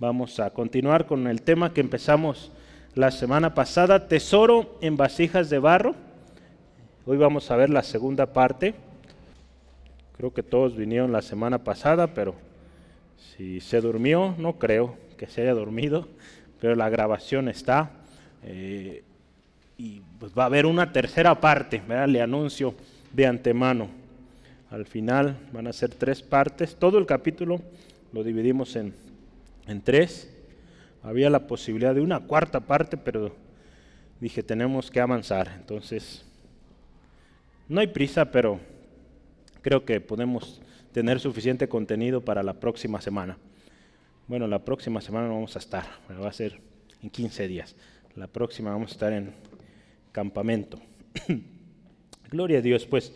Vamos a continuar con el tema que empezamos la semana pasada, tesoro en vasijas de barro. Hoy vamos a ver la segunda parte. Creo que todos vinieron la semana pasada, pero si se durmió, no creo que se haya dormido, pero la grabación está. Eh, y pues va a haber una tercera parte, le anuncio de antemano. Al final van a ser tres partes. Todo el capítulo lo dividimos en en tres. Había la posibilidad de una cuarta parte, pero dije, tenemos que avanzar. Entonces, no hay prisa, pero creo que podemos tener suficiente contenido para la próxima semana. Bueno, la próxima semana no vamos a estar, va a ser en 15 días. La próxima vamos a estar en campamento. Gloria a Dios, pues.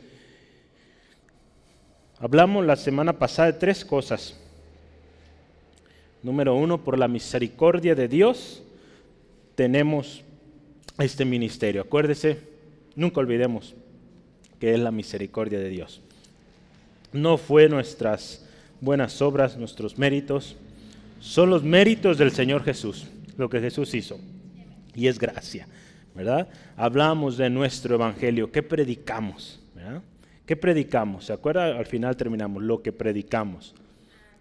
Hablamos la semana pasada de tres cosas. Número uno, por la misericordia de Dios tenemos este ministerio. Acuérdese, nunca olvidemos que es la misericordia de Dios. No fue nuestras buenas obras, nuestros méritos, son los méritos del Señor Jesús, lo que Jesús hizo. Y es gracia, ¿verdad? Hablamos de nuestro evangelio, ¿qué predicamos? ¿Qué predicamos? ¿Se acuerda? Al final terminamos, lo que predicamos.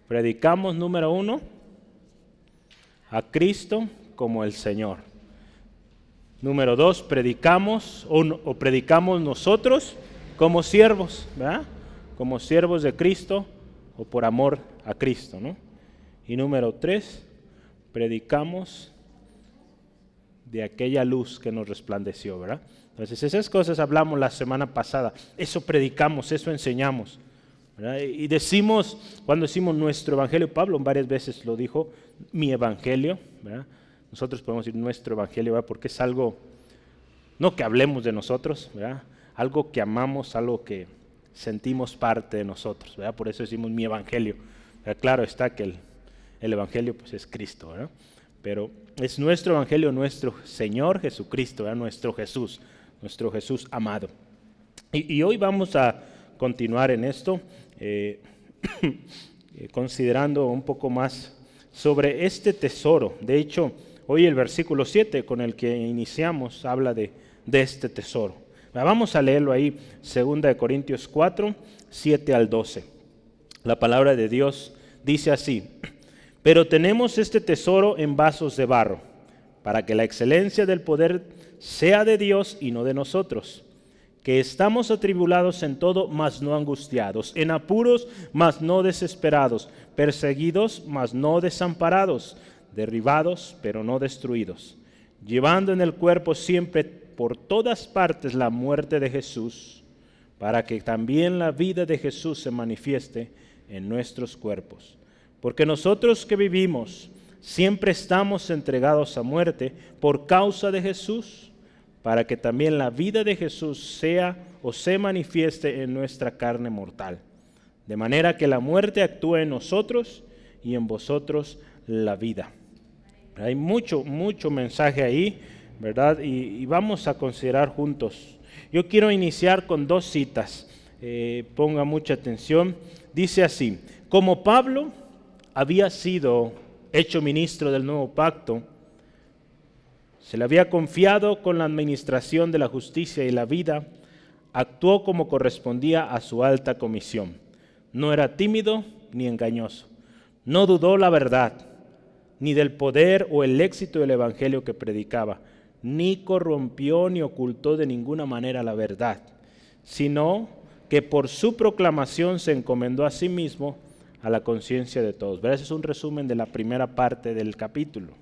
Predicamos, número uno, a Cristo como el Señor. Número dos, predicamos o, predicamos nosotros como siervos, ¿verdad? Como siervos de Cristo o por amor a Cristo, ¿no? Y número tres, predicamos de aquella luz que nos resplandeció, ¿verdad? Entonces esas cosas hablamos la semana pasada, eso predicamos, eso enseñamos. Y decimos, cuando decimos nuestro evangelio, Pablo varias veces lo dijo, mi evangelio, nosotros podemos decir nuestro evangelio, porque es algo, no que hablemos de nosotros, algo que amamos, algo que sentimos parte de nosotros, por eso decimos mi evangelio. Claro está que el, evangelio pues, es Cristo, pero es nuestro evangelio, nuestro Señor Jesucristo, nuestro Jesús, nuestro Jesús amado. y hoy vamos a continuar en esto. Eh, eh, considerando un poco más sobre este tesoro. De hecho, hoy el versículo 7 con el que iniciamos habla de, este tesoro. Vamos a leerlo ahí, 2 Corintios 4, 7 al 12. La palabra de Dios dice así, pero tenemos este tesoro en vasos de barro, para que la excelencia del poder sea de Dios y no de nosotros que estamos atribulados en todo, mas no angustiados, en apuros, mas no desesperados, perseguidos, mas no desamparados, derribados, pero no destruidos, llevando en el cuerpo siempre por todas partes la muerte de Jesús, para que también la vida de Jesús se manifieste en nuestros cuerpos. Porque nosotros que vivimos, siempre estamos entregados a muerte por causa de Jesús para que también la vida de Jesús sea o se manifieste en nuestra carne mortal. De manera que la muerte actúe en nosotros y en vosotros la vida. Hay mucho, mucho mensaje ahí, ¿verdad? Y, vamos a considerar juntos. Yo quiero iniciar con dos citas. Eh, ponga mucha atención. Dice así, como Pablo había sido hecho ministro del nuevo pacto, se le había confiado con la administración de la justicia y la vida, actuó como correspondía a su alta comisión. No era tímido ni engañoso. No dudó la verdad, ni del poder o el éxito del evangelio que predicaba, ni corrompió ni ocultó de ninguna manera la verdad, sino que por su proclamación se encomendó a sí mismo a la conciencia de todos. Ese es un resumen de la primera parte del capítulo.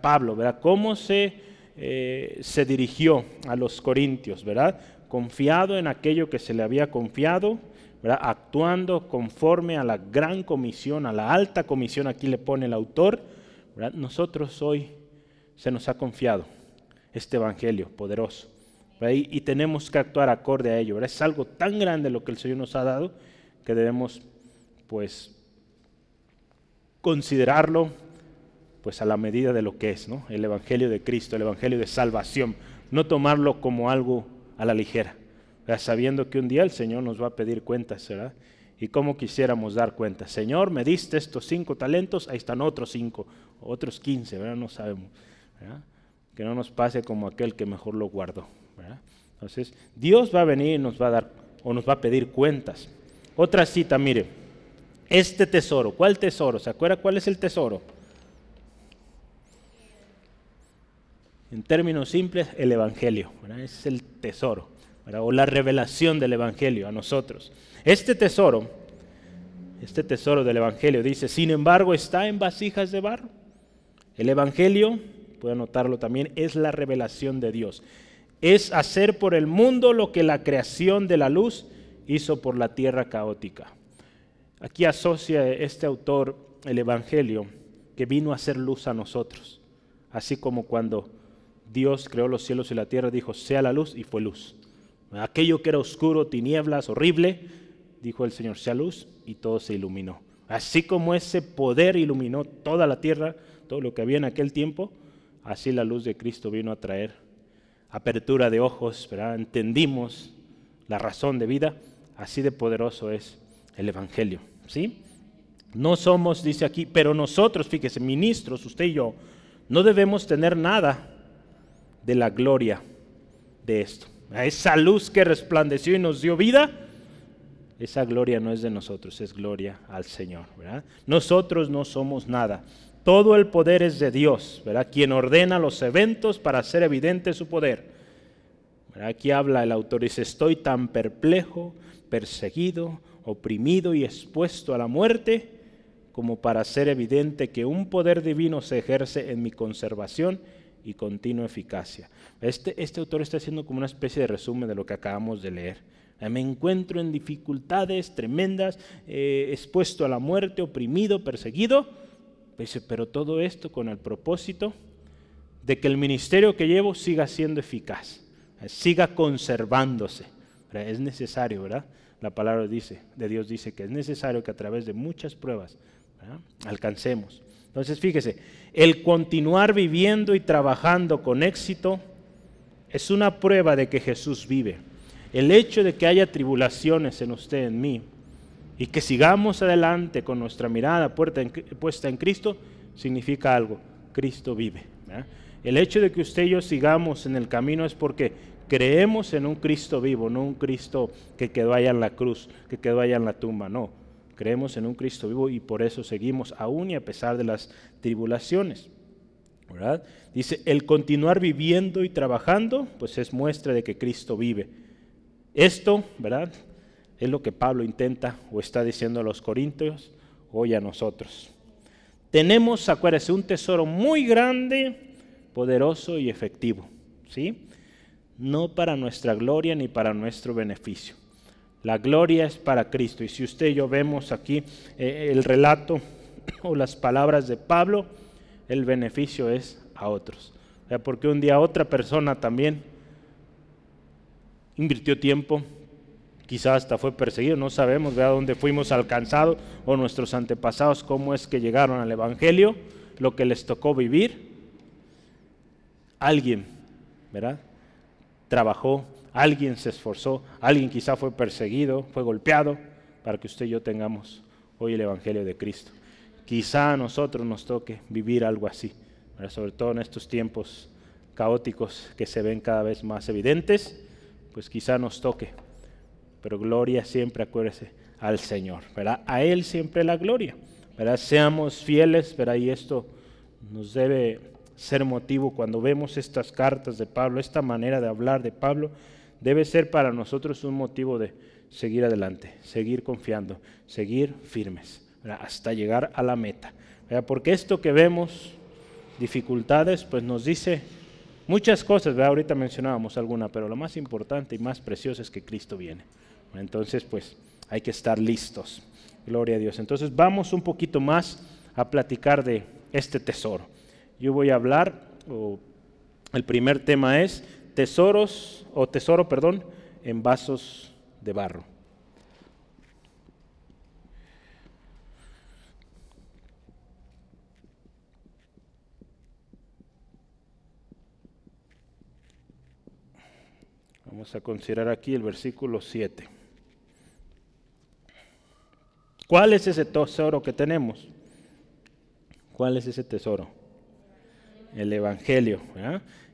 Pablo, ¿verdad? ¿Cómo se, eh, se dirigió a los corintios, ¿verdad? Confiado en aquello que se le había confiado, ¿verdad? Actuando conforme a la gran comisión, a la alta comisión, aquí le pone el autor, ¿verdad? Nosotros hoy se nos ha confiado este evangelio poderoso. Y, y, tenemos que actuar acorde a ello. ¿verdad? Es algo tan grande lo que el Señor nos ha dado que debemos, pues, considerarlo, pues a la medida de lo que es, ¿no? El Evangelio de Cristo, el Evangelio de salvación. No tomarlo como algo a la ligera, sabiendo que un día el Señor nos va a pedir cuentas, ¿verdad? Y cómo quisiéramos dar cuenta, Señor, me diste estos cinco talentos, ahí están otros cinco, otros quince, ¿verdad? No sabemos. Que no nos pase como aquel que mejor lo guardó. Entonces, Dios va a venir y nos va a dar o nos va a pedir cuentas. Otra cita, mire, este tesoro, ¿cuál tesoro? ¿Se acuerda cuál es el tesoro? En términos simples, el Evangelio. Es el tesoro, o la revelación del Evangelio a nosotros. Este tesoro, este tesoro del Evangelio dice, sin embargo, está en vasijas de barro. El Evangelio, puede notarlo también, es la revelación de Dios. Es hacer por el mundo lo que la creación de la luz hizo por la tierra caótica. Aquí asocia este autor el Evangelio que vino a hacer luz a nosotros, así como cuando Dios creó los cielos y la tierra, dijo, sea la luz y fue luz. Aquello que era oscuro, tinieblas, horrible, dijo el Señor, sea luz y todo se iluminó. Así como ese poder iluminó toda la tierra, todo lo que había en aquel tiempo, así la luz de Cristo vino a traer apertura de ojos, entendimos la razón de vida, así de poderoso es el Evangelio. ¿sí? No somos, dice aquí, pero nosotros, fíjese, ministros, usted y yo, no debemos tener nada de la gloria de esto. A esa luz que resplandeció y nos dio vida, esa gloria no es de nosotros, es gloria al Señor. Nosotros no somos nada. Todo el poder es de Dios, ¿verdad? quien ordena los eventos para hacer evidente su poder. Aquí habla el autor, dice, estoy tan perplejo, perseguido, oprimido y expuesto a la muerte, como para hacer evidente que un poder divino se ejerce en mi conservación y continua eficacia. Este, este autor está haciendo como una especie de resumen de lo que acabamos de leer. Me encuentro en dificultades tremendas, eh, expuesto a la muerte, oprimido, perseguido, pero todo esto con el propósito de que el ministerio que llevo siga siendo eficaz, siga conservándose. Es necesario, ¿verdad? la palabra dice, de Dios dice que es necesario que a través de muchas pruebas alcancemos. Entonces, fíjese, el continuar viviendo y trabajando con éxito es una prueba de que Jesús vive. El hecho de que haya tribulaciones en usted, en mí, y que sigamos adelante con nuestra mirada puesta en Cristo, significa algo. Cristo vive. El hecho de que usted y yo sigamos en el camino es porque creemos en un Cristo vivo, no un Cristo que quedó allá en la cruz, que quedó allá en la tumba, no. Creemos en un Cristo vivo y por eso seguimos aún y a pesar de las tribulaciones. ¿verdad? Dice, el continuar viviendo y trabajando, pues es muestra de que Cristo vive. Esto, ¿verdad? Es lo que Pablo intenta o está diciendo a los corintios hoy a nosotros. Tenemos, acuérdense, un tesoro muy grande, poderoso y efectivo. ¿Sí? no para nuestra gloria ni para nuestro beneficio. La gloria es para Cristo. Y si usted y yo vemos aquí eh, el relato o las palabras de Pablo, el beneficio es a otros. porque un día otra persona también invirtió tiempo, quizás hasta fue perseguido, no sabemos de dónde fuimos alcanzados o nuestros antepasados, cómo es que llegaron al Evangelio, lo que les tocó vivir. Alguien, ¿verdad? trabajó, alguien se esforzó, alguien quizá fue perseguido, fue golpeado, para que usted y yo tengamos hoy el Evangelio de Cristo. Quizá a nosotros nos toque vivir algo así, sobre todo en estos tiempos caóticos que se ven cada vez más evidentes, pues quizá nos toque. Pero gloria siempre, acuérdese, al Señor, ¿verdad? A Él siempre la gloria, ¿verdad? Seamos fieles, ¿verdad? Y esto nos debe ser motivo cuando vemos estas cartas de Pablo, esta manera de hablar de Pablo, debe ser para nosotros un motivo de seguir adelante, seguir confiando, seguir firmes, hasta llegar a la meta. Porque esto que vemos, dificultades, pues nos dice muchas cosas, ahorita mencionábamos alguna, pero lo más importante y más precioso es que Cristo viene. Entonces, pues hay que estar listos. Gloria a Dios. Entonces vamos un poquito más a platicar de este tesoro. Yo voy a hablar, el primer tema es tesoros, o tesoro, perdón, en vasos de barro. Vamos a considerar aquí el versículo 7. ¿Cuál es ese tesoro que tenemos? ¿Cuál es ese tesoro? El Evangelio.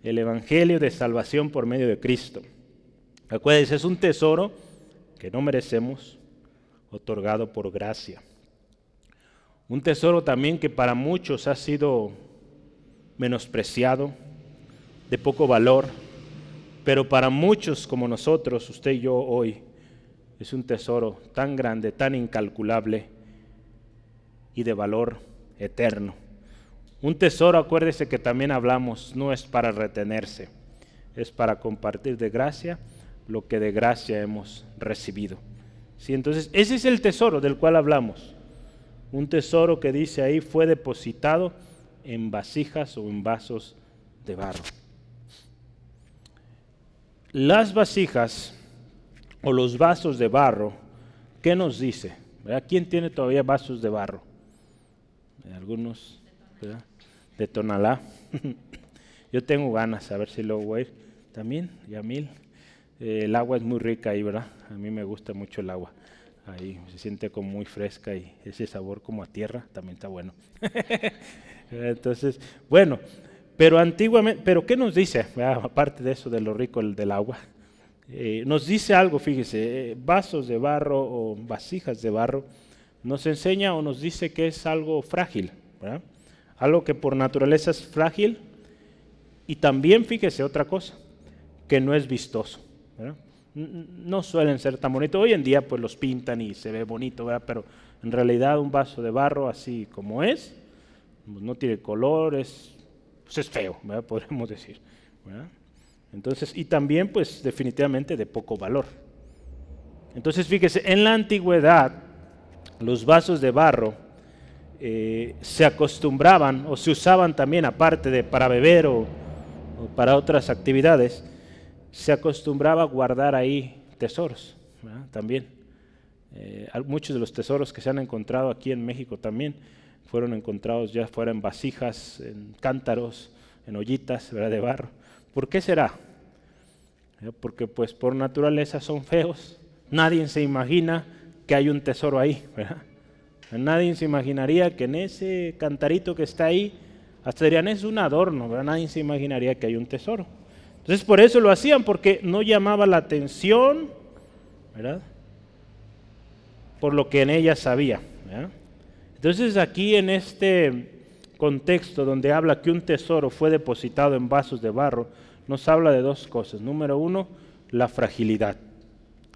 El Evangelio de salvación por medio de Cristo. Acuérdense, es un tesoro que no merecemos, otorgado por gracia. Un tesoro también que para muchos ha sido menospreciado, de poco valor, pero para muchos como nosotros, usted y yo hoy, es un tesoro tan grande, tan incalculable y de valor eterno. Un tesoro, acuérdese que también hablamos, no es para retenerse, es para compartir de gracia lo que de gracia hemos recibido. ¿Sí? Entonces, ese es el tesoro del cual hablamos. Un tesoro que dice ahí fue depositado en vasijas o en vasos de barro. Las vasijas o los vasos de barro, ¿qué nos dice? ¿Quién tiene todavía vasos de barro? Algunos, De Tonalá. Yo tengo ganas, a ver si lo voy a ir. También, Yamil. Eh, el agua es muy rica ahí, ¿verdad? A mí me gusta mucho el agua. Ahí se siente como muy fresca y ese sabor como a tierra también está bueno. Entonces, bueno, pero antiguamente, pero ¿qué nos dice? Aparte de eso, de lo rico del agua. Eh, nos dice algo, fíjese, eh, vasos de barro o vasijas de barro, nos enseña o nos dice que es algo frágil, algo que por naturaleza es frágil y también, fíjese otra cosa, que no es vistoso. No suelen ser tan bonitos. Hoy en día pues los pintan y se ve bonito, pero en realidad un vaso de barro así como es, pues, no tiene colores, pues es feo, podemos decir. Entonces, y también pues definitivamente de poco valor. Entonces, fíjese, en la antigüedad los vasos de barro eh, se acostumbraban o se usaban también, aparte de para beber o, para otras actividades, se acostumbraba a guardar ahí tesoros también. Eh, muchos de los tesoros que se han encontrado aquí en México también fueron encontrados ya fuera en vasijas, en cántaros, en ollitas de barro. ¿Por qué será? Porque pues por naturaleza son feos. Nadie se imagina que hay un tesoro ahí. Nadie se imaginaría que en ese cantarito que está ahí, hasta dirían es un adorno, nadie se imaginaría que hay un tesoro. Entonces por eso lo hacían, porque no llamaba la atención, ¿verdad? Por lo que en ella sabía. Entonces aquí en este contexto donde habla que un tesoro fue depositado en vasos de barro, nos habla de dos cosas. Número uno, la fragilidad,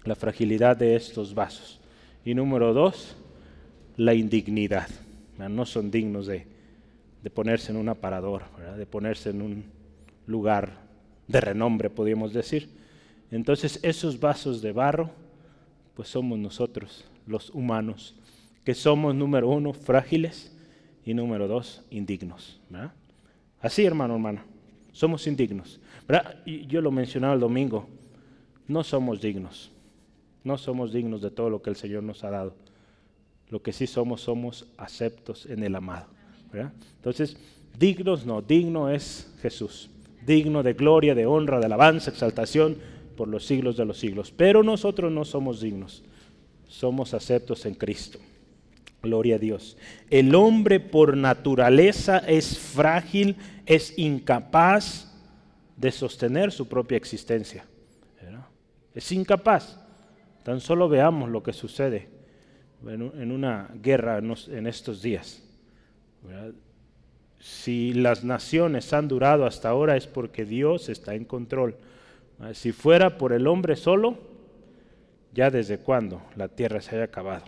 la fragilidad de estos vasos. Y número dos, la indignidad. No son dignos de, ponerse en un aparador, de ponerse en un lugar de renombre, podríamos decir. Entonces esos vasos de barro, pues somos nosotros, los humanos, que somos, número uno, frágiles y número dos, indignos. Así, hermano, hermana, somos indignos. Y yo lo mencionaba el domingo, no somos dignos, no somos dignos de todo lo que el Señor nos ha dado. Lo que sí somos, somos aceptos en el amado. Entonces, dignos no, digno es Jesús, digno de gloria, de honra, de alabanza, exaltación por los siglos de los siglos. Pero nosotros no somos dignos, somos aceptos en Cristo. Gloria a Dios. El hombre por naturaleza es frágil, es incapaz de sostener su propia existencia. Es incapaz. Tan solo veamos lo que sucede en una guerra en estos días. Si las naciones han durado hasta ahora es porque Dios está en control. Si fuera por el hombre solo, ya desde cuándo la tierra se haya acabado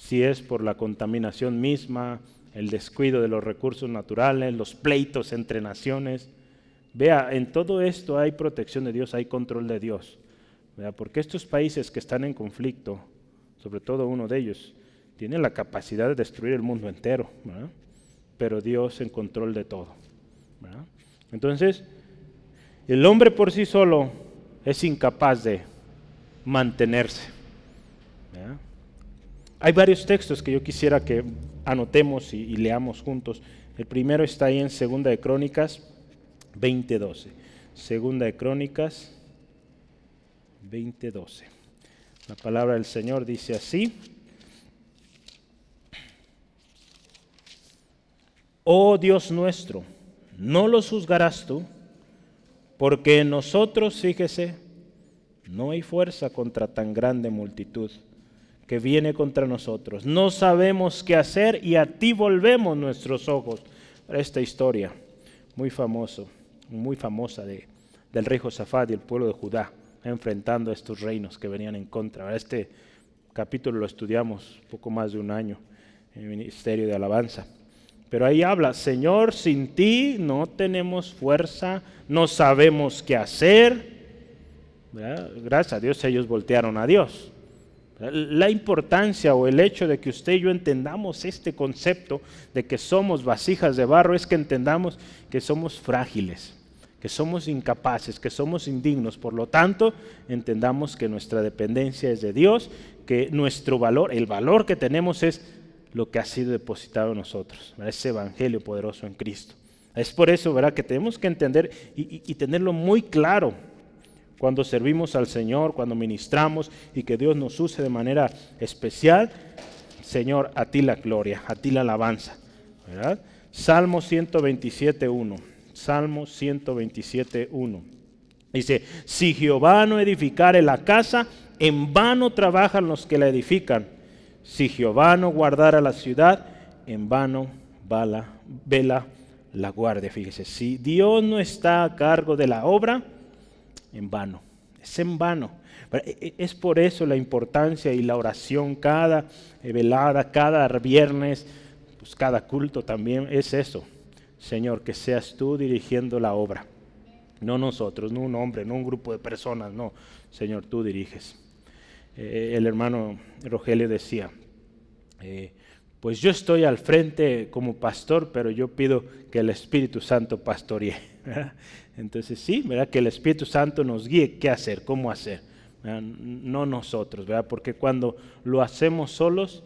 si es por la contaminación misma, el descuido de los recursos naturales, los pleitos entre naciones. Vea, en todo esto hay protección de Dios, hay control de Dios. Vea, porque estos países que están en conflicto, sobre todo uno de ellos, tienen la capacidad de destruir el mundo entero, pero Dios en control de todo. Entonces, el hombre por sí solo es incapaz de mantenerse. Hay varios textos que yo quisiera que anotemos y, leamos juntos. El primero está ahí en Segunda de Crónicas 20:12. Segunda de Crónicas 20:12. La palabra del Señor dice así. Oh Dios nuestro, no los juzgarás tú, porque en nosotros, fíjese, no hay fuerza contra tan grande multitud que viene contra nosotros. No sabemos qué hacer y a ti volvemos nuestros ojos. Esta historia muy famoso, muy famosa de, del rey Josafat y el pueblo de Judá enfrentando a estos reinos que venían en contra. Este capítulo lo estudiamos poco más de un año en el Ministerio de Alabanza. Pero ahí habla, Señor, sin ti no tenemos fuerza, no sabemos qué hacer. Gracias a Dios ellos voltearon a Dios. La importancia o el hecho de que usted y yo entendamos este concepto de que somos vasijas de barro es que entendamos que somos frágiles, que somos incapaces, que somos indignos. Por lo tanto, entendamos que nuestra dependencia es de Dios, que nuestro valor, el valor que tenemos es lo que ha sido depositado en nosotros, ese evangelio poderoso en Cristo. Es por eso ¿verdad? que tenemos que entender y, tenerlo muy claro cuando servimos al Señor, cuando ministramos y que Dios nos use de manera especial. Señor, a ti la gloria, a ti la alabanza. Salmo 127.1. Salmo 127.1. Dice, si Jehová no edificare la casa, en vano trabajan los que la edifican. Si Jehová no guardara la ciudad, en vano vela la guardia. Fíjese, si Dios no está a cargo de la obra, en vano. Es en vano. E, e, es por eso la importancia y la oración cada velada, cada viernes, pues cada culto también es eso. Señor, que seas tú dirigiendo la obra. No nosotros, no un hombre, no un grupo de personas, no. Señor, tú diriges. Eh, el hermano Rogelio decía, eh, pues yo estoy al frente como pastor, pero yo pido que el Espíritu Santo pastoree. Entonces sí, que el Espíritu Santo nos guíe qué hacer, cómo hacer, no nosotros, porque cuando lo hacemos solos,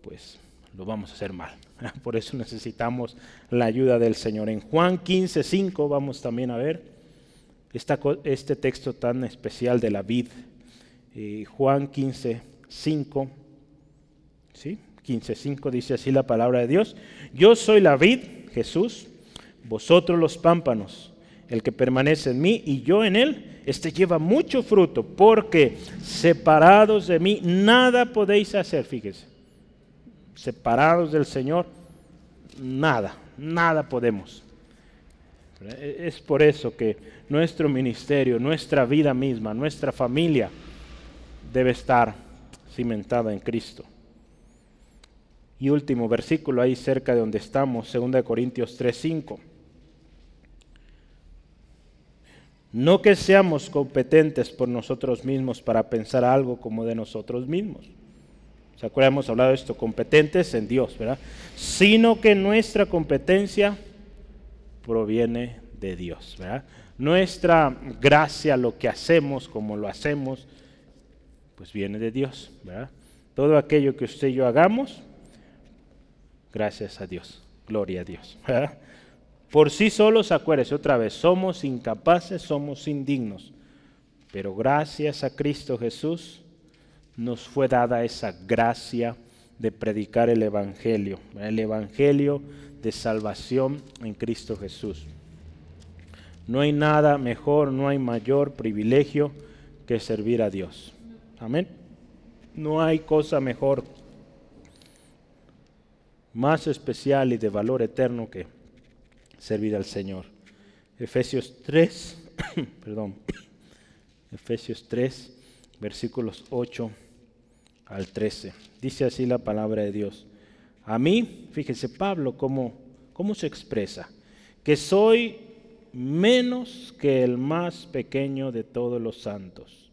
pues lo vamos a hacer mal. Por eso necesitamos la ayuda del Señor. En Juan 15, 5 vamos también a ver este texto tan especial de la vid. Eh, Juan 15, 5 ¿sí? 15.5 dice así la palabra de Dios. Yo soy la vid, Jesús, vosotros los pámpanos. El que permanece en mí y yo en él, este lleva mucho fruto, porque separados de mí nada podéis hacer, fíjese. Separados del Señor, nada, nada podemos. Es por eso que nuestro ministerio, nuestra vida misma, nuestra familia debe estar cimentada en Cristo. Y último versículo ahí cerca de donde estamos, 2 Corintios 3:5. No que seamos competentes por nosotros mismos para pensar algo como de nosotros mismos. ¿Se acuerdan? Hemos hablado de esto, competentes en Dios, ¿verdad? Sino que nuestra competencia proviene de Dios, ¿verdad? Nuestra gracia, lo que hacemos, como lo hacemos, pues viene de Dios, ¿verdad? Todo aquello que usted y yo hagamos, Gracias a Dios. Gloria a Dios. Por sí solos, acuérdese otra vez, somos incapaces, somos indignos. Pero gracias a Cristo Jesús nos fue dada esa gracia de predicar el Evangelio, el Evangelio de salvación en Cristo Jesús. No hay nada mejor, no hay mayor privilegio que servir a Dios. Amén. No hay cosa mejor más especial y de valor eterno que servir al Señor. Efesios 3, perdón, Efesios 3, versículos 8 al 13. Dice así la palabra de Dios. A mí, fíjese Pablo cómo, cómo se expresa, que soy menos que el más pequeño de todos los santos.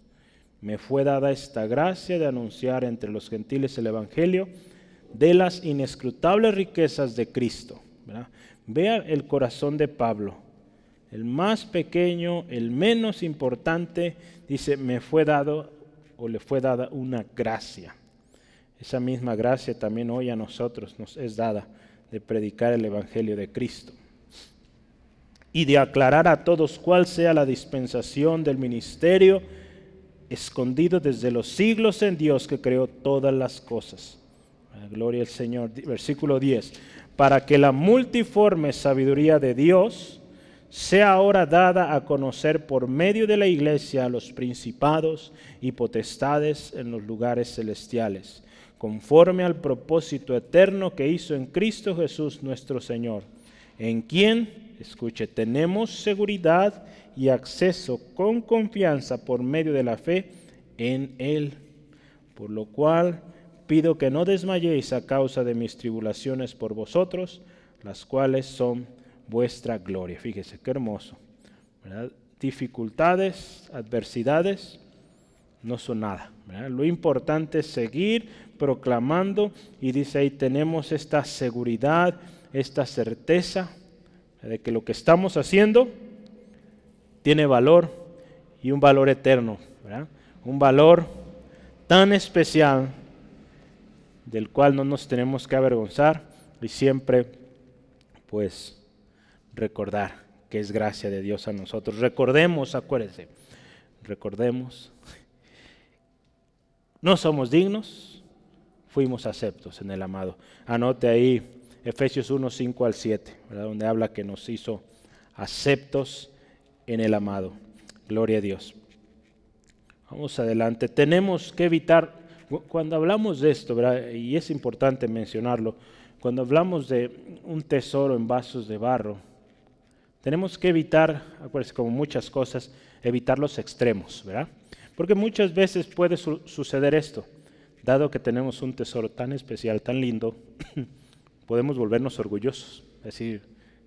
Me fue dada esta gracia de anunciar entre los gentiles el Evangelio de las inescrutables riquezas de Cristo. Vea el corazón de Pablo. El más pequeño, el menos importante, dice, me fue dado o le fue dada una gracia. Esa misma gracia también hoy a nosotros nos es dada de predicar el Evangelio de Cristo y de aclarar a todos cuál sea la dispensación del ministerio escondido desde los siglos en Dios que creó todas las cosas Gloria al Señor. Versículo 10. Para que la multiforme sabiduría de Dios sea ahora dada a conocer por medio de la iglesia a los principados y potestades en los lugares celestiales, conforme al propósito eterno que hizo en Cristo Jesús nuestro Señor, en quien, escuche, tenemos seguridad y acceso con confianza por medio de la fe en Él. Por lo cual pido que no desmayéis a causa de mis tribulaciones por vosotros, las cuales son vuestra gloria. Fíjese, qué hermoso. Dificultades, adversidades, no son nada. Lo importante es seguir proclamando y dice ahí tenemos esta seguridad, esta certeza de que lo que estamos haciendo tiene valor y un valor eterno, un valor tan especial del cual no nos tenemos que avergonzar y siempre pues recordar que es gracia de Dios a nosotros. Recordemos, acuérdense, recordemos, no somos dignos, fuimos aceptos en el amado. Anote ahí Efesios 1, 5 al 7, donde habla que nos hizo aceptos en el amado. Gloria a Dios. Vamos adelante. Tenemos que evitar, cuando hablamos de esto, y es importante mencionarlo, cuando hablamos de un tesoro en vasos de barro, tenemos que evitar, acuérdense, como muchas cosas, evitar los extremos, ¿verdad? Porque muchas veces puede suceder esto. Dado que tenemos un tesoro tan especial, tan lindo, podemos volvernos orgullosos, es decir,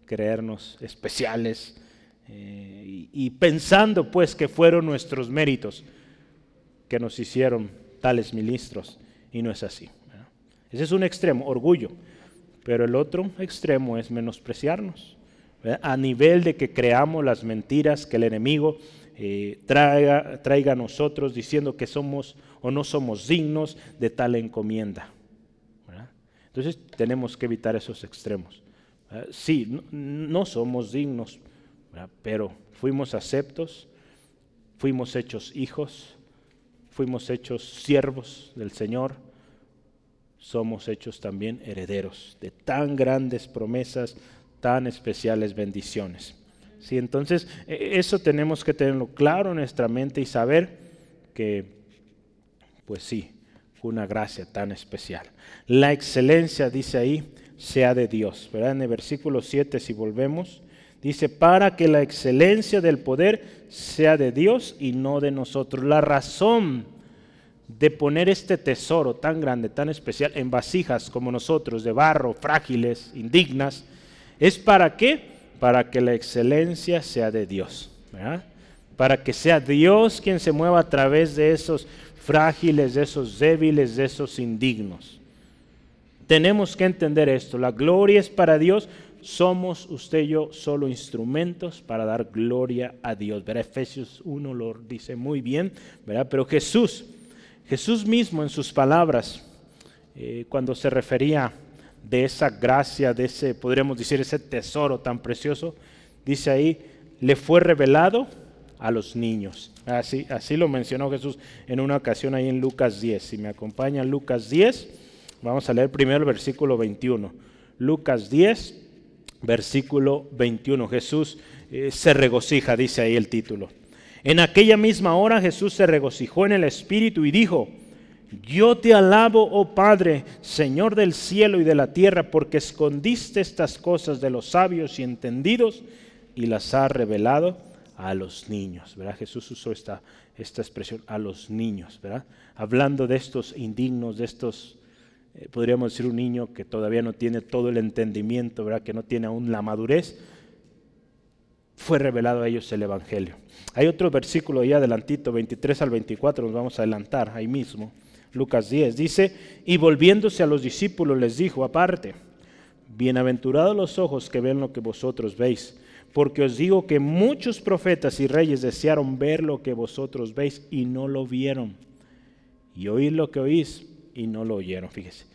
creernos especiales eh, y, pensando pues que fueron nuestros méritos que nos hicieron tales ministros y no es así. Ese es un extremo, orgullo, pero el otro extremo es menospreciarnos a nivel de que creamos las mentiras que el enemigo eh, traiga, traiga a nosotros diciendo que somos o no somos dignos de tal encomienda. Entonces tenemos que evitar esos extremos. Sí, no, somos dignos, pero fuimos aceptos, fuimos hechos hijos, fuimos hechos siervos del Señor, somos hechos también herederos de tan grandes promesas tan especiales bendiciones. ¿Sí? Entonces, e, eso tenemos que tenerlo claro en nuestra mente y saber que, pues sí, una gracia tan especial. La excelencia, dice ahí, sea de Dios. ¿verdad? En el versículo 7, si volvemos, dice, para que la excelencia del poder sea de Dios y no de nosotros. La razón de poner este tesoro tan grande, tan especial, en vasijas como nosotros, de barro, frágiles, indignas, ¿Es para qué? Para que la excelencia sea de Dios. Para que sea Dios quien se mueva a través de esos frágiles, de esos débiles, de esos indignos. Tenemos que entender esto. La gloria es para Dios. Somos usted y yo solo instrumentos para dar gloria a Dios. ¿verdad? Efesios 1 lo dice muy bien, ¿verdad? Pero Jesús, Jesús mismo en sus palabras, eh, cuando se refería de esa gracia, de ese, podríamos decir, ese tesoro tan precioso, dice ahí, le fue revelado a los niños. Así, así lo mencionó Jesús en una ocasión ahí en Lucas 10. Si me acompaña Lucas 10, vamos a leer primero el versículo 21. Lucas 10, versículo 21. Jesús eh, se regocija, dice ahí el título. En aquella misma hora Jesús se regocijó en el Espíritu y dijo, yo te alabo, oh Padre, Señor del cielo y de la tierra, porque escondiste estas cosas de los sabios y entendidos y las has revelado a los niños. ¿verdad? Jesús usó esta, esta expresión, a los niños, ¿verdad? hablando de estos indignos, de estos, eh, podríamos decir un niño que todavía no tiene todo el entendimiento, ¿verdad? que no tiene aún la madurez, fue revelado a ellos el Evangelio. Hay otro versículo ya adelantito, 23 al 24, nos vamos a adelantar ahí mismo. Lucas 10. Dice, y volviéndose a los discípulos les dijo aparte, bienaventurados los ojos que ven lo que vosotros veis, porque os digo que muchos profetas y reyes desearon ver lo que vosotros veis y no lo vieron, y oír lo que oís y no lo oyeron. Fíjese,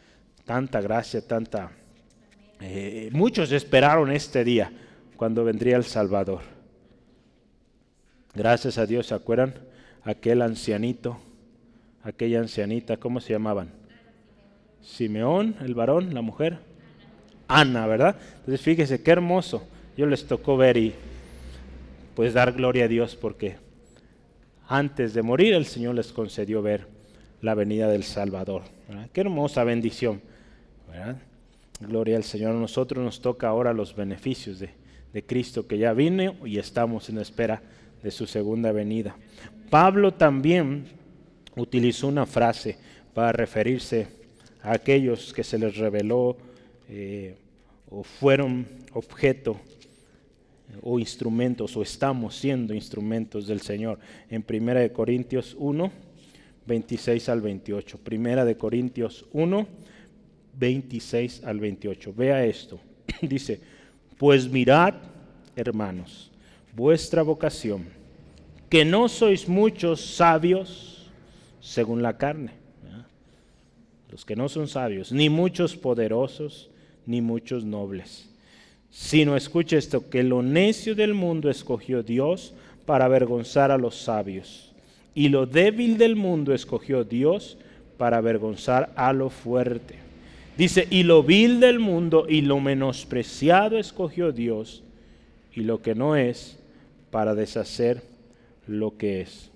tanta gracia, tanta... Eh, muchos esperaron este día cuando vendría el Salvador. Gracias a Dios, ¿se acuerdan? Aquel ancianito aquella ancianita, ¿cómo se llamaban? Simeón, el varón, la mujer, Ana, ¿verdad? Entonces fíjese qué hermoso. Yo les tocó ver y pues dar gloria a Dios porque antes de morir el Señor les concedió ver la venida del Salvador. Qué hermosa bendición. Gloria al Señor. A nosotros nos toca ahora los beneficios de, de Cristo que ya vino y estamos en espera de su segunda venida. Pablo también utilizó una frase para referirse a aquellos que se les reveló eh, o fueron objeto o instrumentos o estamos siendo instrumentos del Señor. En Primera de Corintios 1, 26 al 28. Primera de Corintios 1, 26 al 28. Vea esto. Dice, pues mirad, hermanos, vuestra vocación, que no sois muchos sabios según la carne, los que no son sabios, ni muchos poderosos, ni muchos nobles. Sino escuche esto, que lo necio del mundo escogió Dios para avergonzar a los sabios. Y lo débil del mundo escogió Dios para avergonzar a lo fuerte. Dice, y lo vil del mundo y lo menospreciado escogió Dios, y lo que no es, para deshacer lo que es.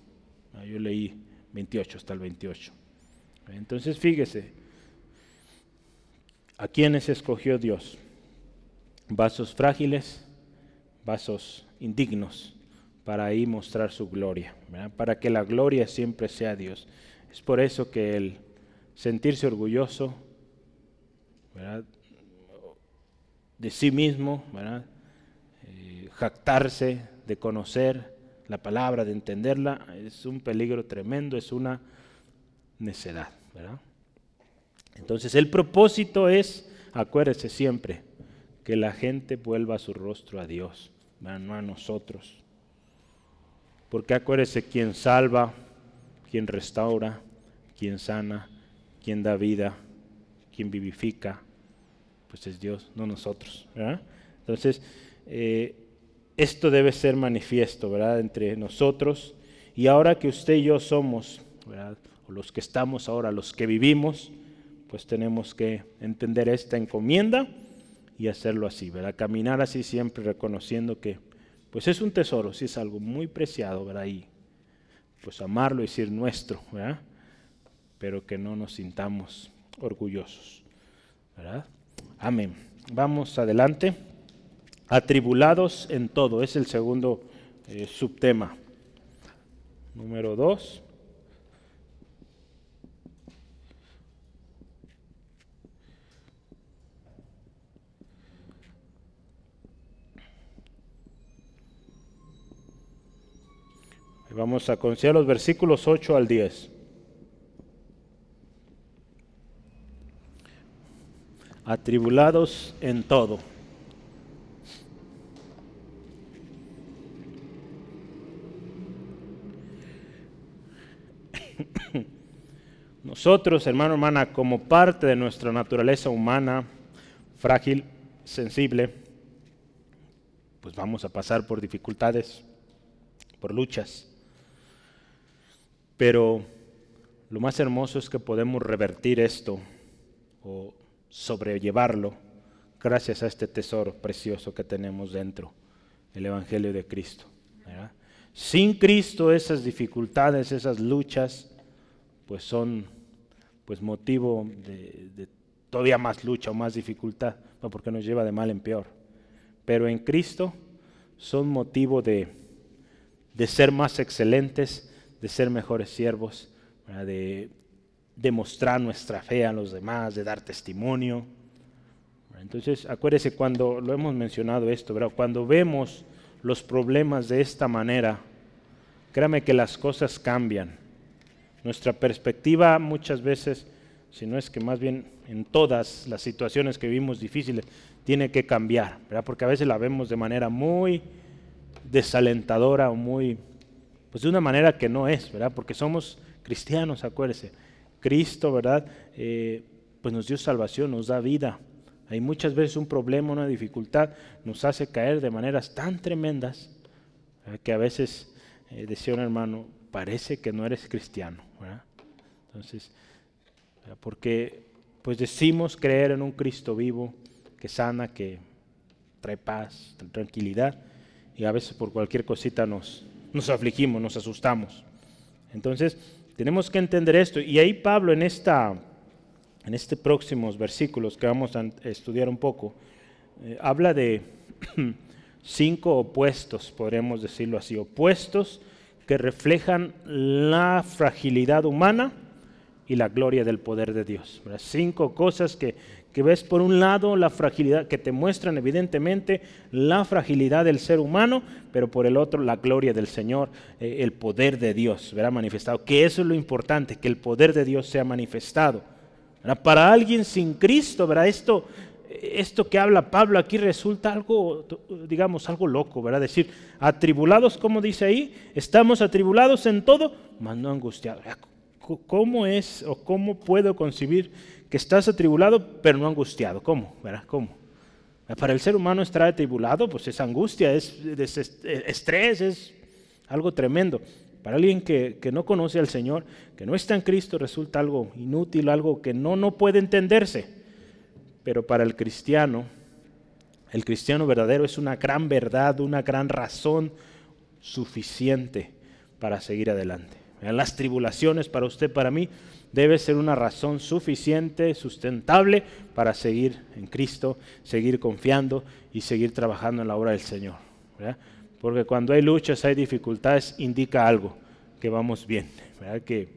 Ah, yo leí 28 hasta el 28. Entonces fíjese, ¿A quiénes escogió Dios? Vasos frágiles, vasos indignos, para ahí mostrar su gloria, para que la gloria siempre sea Dios. Es por eso que el sentirse orgulloso de sí mismo, eh, jactarse de conocer la palabra, de entenderla, es un peligro tremendo, es una necedad. ¿verdad? Entonces el propósito es, acuérdese siempre, que la gente vuelva su rostro a Dios, no a nosotros. Porque acuérdese quien salva, quien restaura, quien sana, quien da vida, quien vivifica, pues es Dios, no nosotros. Entonces, eh, esto debe ser manifiesto, ¿verdad? Entre nosotros. Y ahora que usted y yo somos, O los que estamos ahora, los que vivimos, pues tenemos que entender esta encomienda y hacerlo así, ¿verdad? Caminar así siempre reconociendo que pues es un tesoro, si es algo muy preciado, ¿verdad? Y pues amarlo y decir nuestro, ¿verdad? Pero que no nos sintamos orgullosos, ¿verdad? Amén. Vamos adelante. Atribulados en todo, es el segundo eh, subtema. Número dos. Vamos a considerar los versículos 8 al 10. Atribulados en todo. Nosotros, hermano, hermana, como parte de nuestra naturaleza humana, frágil, sensible, pues vamos a pasar por dificultades, por luchas. Pero lo más hermoso es que podemos revertir esto o sobrellevarlo gracias a este tesoro precioso que tenemos dentro, el Evangelio de Cristo. Sin Cristo esas dificultades, esas luchas, pues son pues motivo de, todavía más lucha o más dificultad, porque nos lleva de mal en peor. Pero en Cristo son motivo de, de ser más excelentes de ser mejores siervos, de demostrar nuestra fe a los demás, de dar testimonio. Entonces, acuérdese cuando lo hemos mencionado esto, cuando vemos los problemas de esta manera, créame que las cosas cambian. Nuestra perspectiva muchas veces, si no es que más bien en todas las situaciones que vivimos difíciles, tiene que cambiar, porque a veces la vemos de manera muy desalentadora o muy pues de una manera que no es, ¿verdad? Porque somos cristianos, acuérdese. Cristo, ¿verdad? Eh, pues nos dio salvación, nos da vida. Hay muchas veces un problema, una dificultad, nos hace caer de maneras tan tremendas que a veces, eh, decía un hermano, parece que no eres cristiano. Entonces, porque pues decimos creer en un Cristo vivo que sana, que trae paz, tranquilidad, y a veces por cualquier cosita nos, nos afligimos, nos asustamos. Entonces, tenemos que entender esto. Y ahí Pablo en, esta, en estos próximos versículos que vamos a estudiar un poco, eh, habla de cinco opuestos, podríamos decirlo así, opuestos que reflejan la fragilidad humana y la gloria del poder de Dios. Cinco cosas que, que ves por un lado la fragilidad, que te muestran evidentemente la fragilidad del ser humano, pero por el otro la gloria del Señor, eh, el poder de Dios, verá manifestado. Que eso es lo importante, que el poder de Dios sea manifestado. Para alguien sin Cristo, ¿verdad? Esto, esto que habla Pablo aquí resulta algo, digamos, algo loco, ¿verdad? Decir, atribulados, como dice ahí, estamos atribulados en todo, mas no angustiados. ¿Cómo es o cómo puedo concebir que estás atribulado pero no angustiado? ¿Cómo? ¿Verdad? ¿Cómo? Para el ser humano estar atribulado, pues es angustia, es, estrés, es algo tremendo. Para alguien que, que, no conoce al Señor, que no está en Cristo, resulta algo inútil, algo que no, no puede entenderse. Pero para el cristiano, el cristiano verdadero es una gran verdad, una gran razón suficiente para seguir adelante. Las tribulaciones para usted, para mí, debe ser una razón suficiente, sustentable para seguir en Cristo, seguir confiando y seguir trabajando en la obra del Señor. Porque cuando hay luchas, hay dificultades, indica algo, que vamos bien, que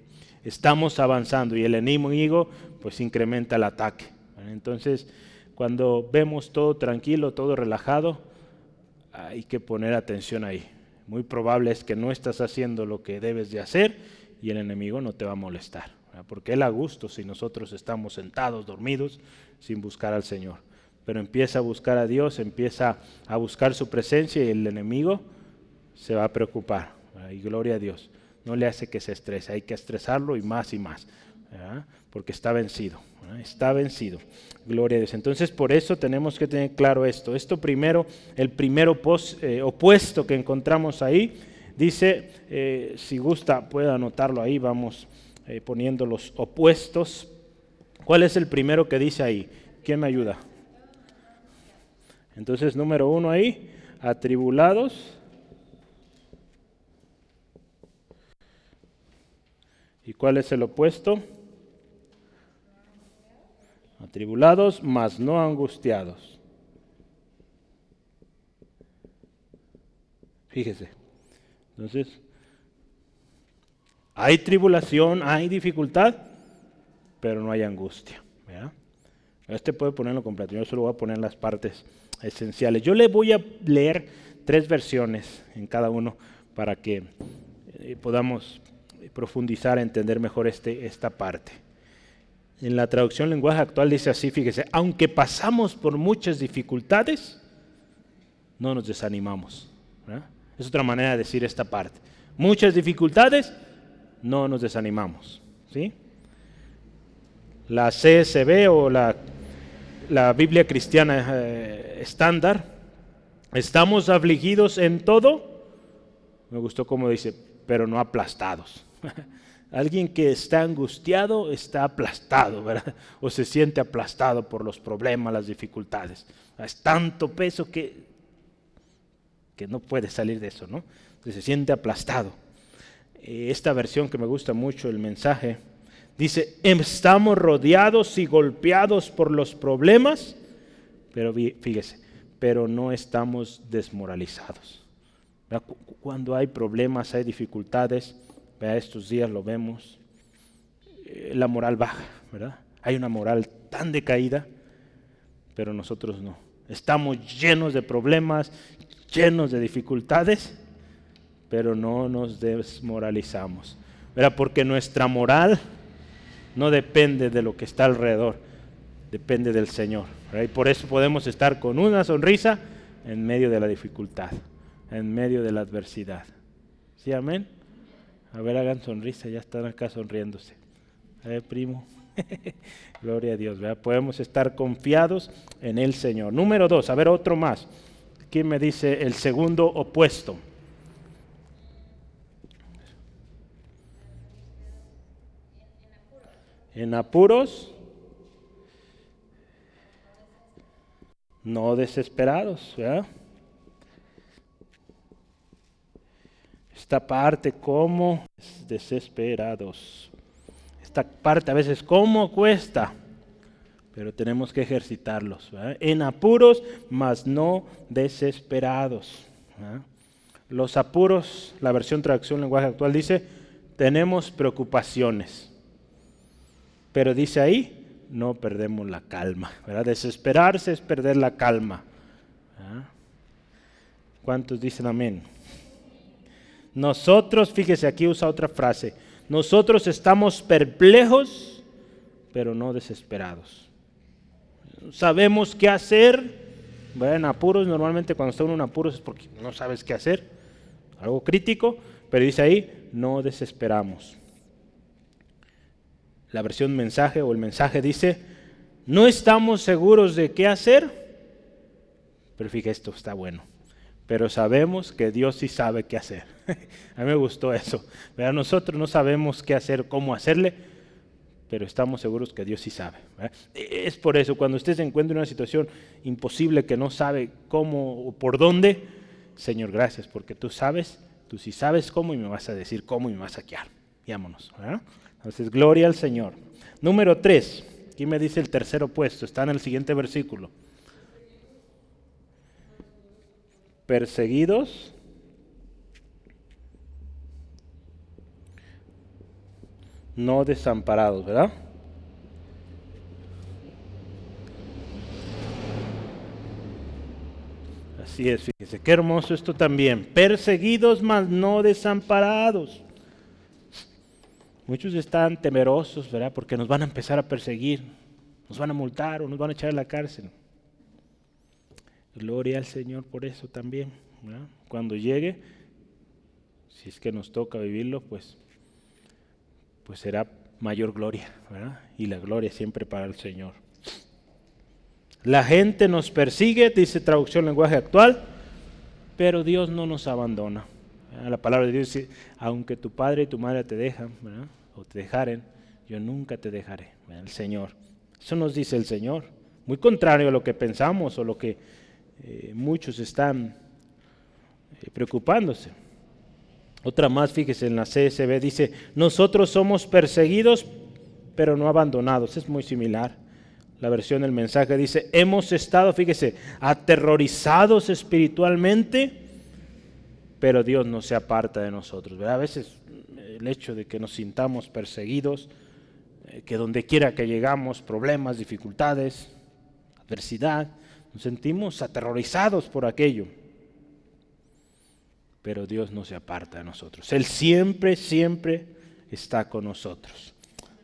estamos avanzando y el enemigo pues incrementa el ataque. Entonces, cuando vemos todo tranquilo, todo relajado, hay que poner atención ahí muy probable es que no estás haciendo lo que debes de hacer y el enemigo no te va a molestar. Porque él a gusto si nosotros estamos sentados, dormidos, sin buscar al Señor. Pero empieza a buscar a Dios, empieza a buscar su presencia y el enemigo se va a preocupar. Y gloria a Dios. No le hace que se estrese, hay que estresarlo y más y más. Porque está vencido está vencido. Gloria a Dios. Entonces por eso tenemos que tener claro esto. Esto primero, el primero eh, opuesto que encontramos ahí, dice, eh, si gusta puede anotarlo ahí, vamos eh, poniendo los opuestos. ¿Cuál es el primero que dice ahí? ¿Quién me ayuda? Entonces número uno ahí, atribulados. ¿Y cuál es el opuesto? Atribulados, mas no angustiados. Fíjese. Entonces, hay tribulación, hay dificultad, pero no hay angustia. Este puede ponerlo completo, yo solo voy a poner las partes esenciales. Yo le voy a leer tres versiones en cada uno para que eh, podamos profundizar, entender mejor este, esta parte en la traducción lenguaje actual dice así, fíjese, aunque pasamos por muchas dificultades, no nos desanimamos. Es otra manera de decir esta parte. Muchas dificultades, no nos desanimamos. ¿sí? La CSB o la, la Biblia cristiana eh, estándar, estamos afligidos en todo, me gustó como dice, pero no aplastados. Alguien que está angustiado está aplastado, ¿verdad? O se siente aplastado por los problemas, las dificultades. Es tanto peso que, que no puede salir de eso, ¿no? se siente aplastado. Eh, esta versión que me gusta mucho, el mensaje, dice, estamos rodeados y golpeados por los problemas, pero fíjese, pero no estamos desmoralizados. Cuando hay problemas, hay dificultades, estos días lo vemos, eh, la moral baja, ¿verdad? Hay una moral tan decaída, pero nosotros no. Estamos llenos de problemas, llenos de dificultades, pero no nos desmoralizamos. ¿verdad? Porque nuestra moral no depende de lo que está alrededor, depende del Señor. Y por eso podemos estar con una sonrisa en medio de la dificultad, en medio de la adversidad. ¿Sí, amén? A ver, hagan sonrisa, ya están acá sonriéndose. A primo. Gloria a Dios, ¿verdad? Podemos estar confiados en el Señor. Número dos, a ver, otro más. quién me dice el segundo opuesto. En apuros, no desesperados, ¿verdad? Esta parte, como desesperados. Esta parte a veces, ¿cómo cuesta? Pero tenemos que ejercitarlos. En apuros, mas no desesperados. Los apuros, la versión traducción lenguaje actual dice, tenemos preocupaciones. Pero dice ahí, no perdemos la calma. Desesperarse es perder la calma. ¿Cuántos dicen amén? Nosotros, fíjese, aquí usa otra frase. Nosotros estamos perplejos, pero no desesperados. Sabemos qué hacer. En apuros, normalmente cuando está uno en apuros es porque no sabes qué hacer. Algo crítico, pero dice ahí, no desesperamos la versión mensaje o el mensaje dice, no estamos seguros de qué hacer, pero fíjate, esto está bueno, pero sabemos que Dios sí sabe qué hacer. A mí me gustó eso. Nosotros no sabemos qué hacer, cómo hacerle, pero estamos seguros que Dios sí sabe. Es por eso, cuando usted se encuentra en una situación imposible que no sabe cómo o por dónde, Señor, gracias, porque tú sabes, tú sí sabes cómo y me vas a decir cómo y me vas a guiar. Vámonos. Entonces, gloria al Señor. Número 3. Aquí me dice el tercer puesto. Está en el siguiente versículo. Perseguidos. No desamparados, ¿verdad? Así es, fíjese, qué hermoso esto también. Perseguidos, mas no desamparados. Muchos están temerosos, ¿verdad? Porque nos van a empezar a perseguir, nos van a multar o nos van a echar a la cárcel. Gloria al Señor por eso también. Cuando llegue, si es que nos toca vivirlo, pues, pues será mayor gloria, ¿verdad? Y la gloria siempre para el Señor. La gente nos persigue, dice traducción lenguaje actual, pero Dios no nos abandona. La palabra de Dios dice, aunque tu padre y tu madre te dejan, o te dejaren, yo nunca te dejaré, el Señor. Eso nos dice el Señor. Muy contrario a lo que pensamos o lo que eh, muchos están eh, preocupándose. Otra más, fíjese, en la CSB dice, nosotros somos perseguidos, pero no abandonados. Es muy similar. La versión del mensaje dice, hemos estado, fíjese, aterrorizados espiritualmente, pero Dios no se aparta de nosotros. A veces el hecho de que nos sintamos perseguidos, eh, que donde quiera que llegamos, problemas, dificultades, adversidad, nos sentimos aterrorizados por aquello. Pero Dios no se aparta de nosotros. Él siempre, siempre está con nosotros.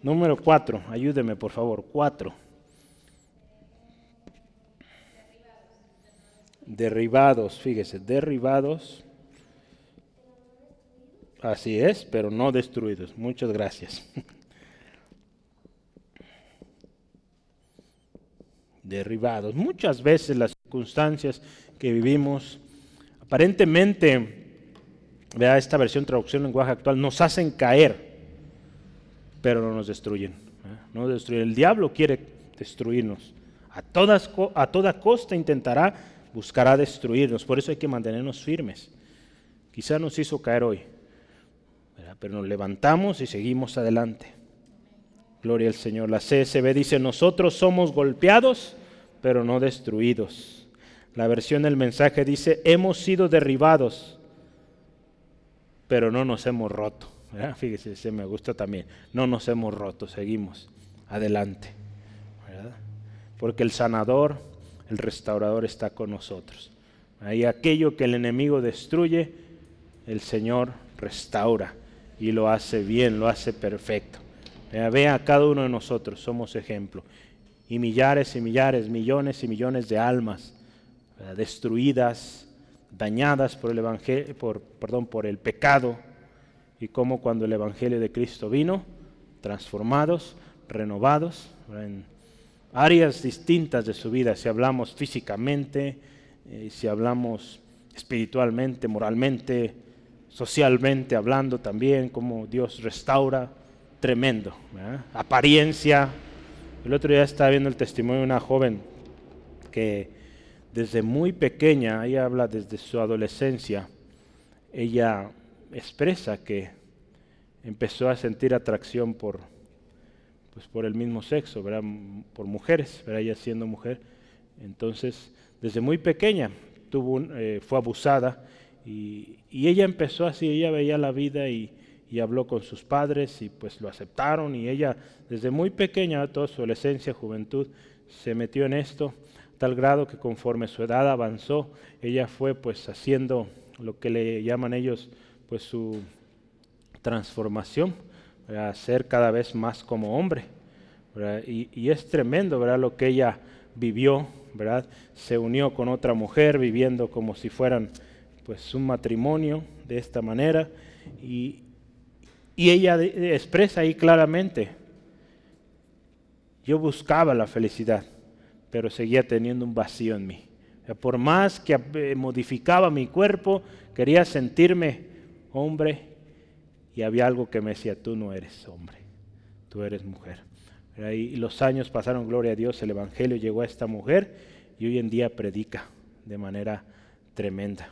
Número cuatro, ayúdeme por favor, cuatro. Derribados, fíjese, derribados Así es, pero no destruidos. Muchas gracias. Derribados. Muchas veces las circunstancias que vivimos, aparentemente, vea esta versión traducción lenguaje actual, nos hacen caer, pero no nos destruyen. ¿eh? No destruyen. El diablo quiere destruirnos. A, a toda costa intentará, buscará destruirnos. Por eso hay que mantenernos firmes. Quizá nos hizo caer hoy, pero nos levantamos y seguimos adelante. Gloria al Señor. La CSB dice, nosotros somos golpeados, pero no destruidos. La versión del mensaje dice, hemos sido derribados, pero no nos hemos roto. Fíjese, ese me gusta también. No nos hemos roto, seguimos adelante. Porque el sanador, el restaurador está con nosotros. Y aquello que el enemigo destruye, el Señor restaura y lo hace bien, lo hace perfecto. Vea a cada uno de nosotros, somos ejemplo. Y millares y millares, millones y millones de almas destruidas, dañadas por el evangelio, por, perdón, por el pecado. Y como cuando el evangelio de Cristo vino, transformados, renovados en áreas distintas de su vida. Si hablamos físicamente, eh, si hablamos espiritualmente, moralmente, socialmente hablando también, como Dios restaura, tremendo. Apariencia. El otro día estaba viendo el testimonio de una joven que desde muy pequeña, ella habla desde su adolescencia, ella expresa que empezó a sentir atracción por, pues por el mismo sexo, por mujeres, ella siendo mujer. Entonces, desde muy pequeña eh, fue abusada y, ella empezó así, ella veía la vida y, y, habló con sus padres y pues lo aceptaron y ella desde muy pequeña, toda su adolescencia, juventud, se metió en esto, tal grado que conforme su edad avanzó, ella fue pues haciendo lo que le llaman ellos pues su transformación, a ser cada vez más como hombre. Y, y, es tremendo ¿verdad? lo que ella vivió, ¿verdad? se unió con otra mujer viviendo como si fueran pues un matrimonio de esta manera y, y ella expresa ahí claramente, yo buscaba la felicidad, pero seguía teniendo un vacío en mí. Por más que eh, modificaba mi cuerpo, quería sentirme hombre y había algo que me decía, tú no eres hombre, tú eres mujer. Y los años pasaron, gloria a Dios, el Evangelio llegó a esta mujer y hoy en día predica de manera tremenda.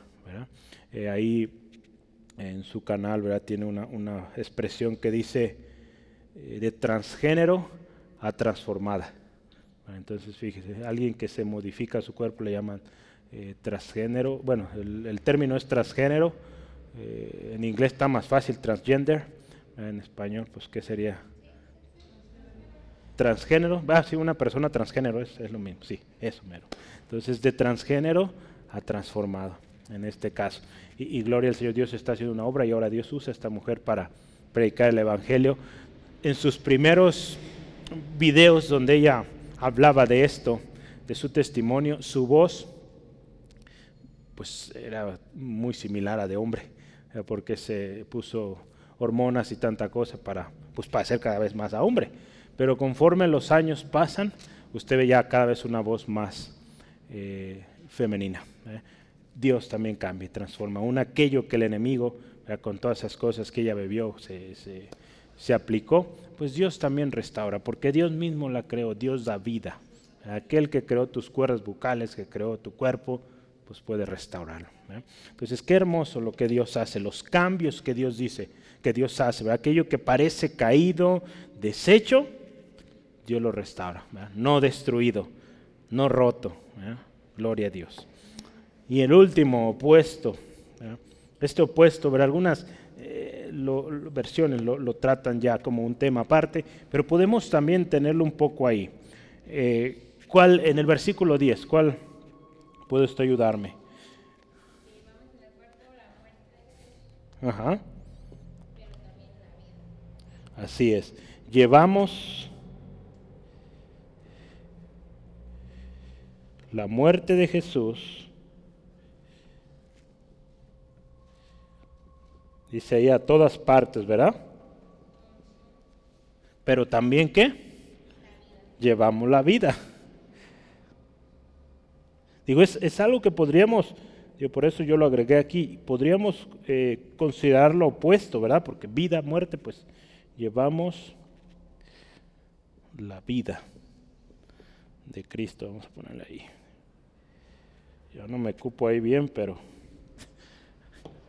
Eh, ahí en su canal ¿verdad? tiene una, expresión que dice eh, de transgénero a transformada. Entonces, fíjese, alguien que se modifica su cuerpo le llaman eh, transgénero. Bueno, el, término es transgénero. Eh, en inglés está más fácil, transgender. En español, pues, ¿qué sería? Transgénero. Ah, sí, una persona transgénero es, lo mismo. Sí, eso mero. Entonces, de transgénero a transformado, en este caso. Y, gloria al Señor, Dios está haciendo una obra y ahora Dios usa a esta mujer para predicar el Evangelio. En sus primeros videos donde ella hablaba de esto, de su testimonio, su voz pues era muy similar a de hombre, eh, porque se puso hormonas y tanta cosa para, pues, para ser cada vez más a hombre. Pero conforme los años pasan, usted ve ya cada vez una voz más eh, femenina. ¿eh? Dios también cambia y transforma. Un aquello que el enemigo, con todas esas cosas que ella bebió, se, se, aplicó, pues Dios también restaura, porque Dios mismo la creó, Dios da vida. Aquel que creó tus cuerdas bucales, que creó tu cuerpo, pues puede restaurarlo. Entonces, qué hermoso lo que Dios hace, los cambios que Dios dice, que Dios hace. Aquello que parece caído, deshecho, Dios lo restaura, no destruido, no roto. Gloria a Dios. Y el último opuesto, este opuesto, ver algunas versiones lo, tratan ya como un tema aparte, pero podemos también tenerlo un poco ahí. Eh, ¿Cuál, en el versículo 10, cuál puede usted ayudarme? Ajá. Así es. Llevamos la muerte de Jesús Dice ahí a todas partes, ¿verdad? Pero también qué? Llevamos la vida. Digo, es, algo que podríamos, yo por eso yo lo agregué aquí, podríamos eh, considerar lo opuesto, ¿verdad? Porque vida, muerte, pues llevamos la vida de Cristo. Vamos a ponerle ahí. Yo no me cupo ahí bien, pero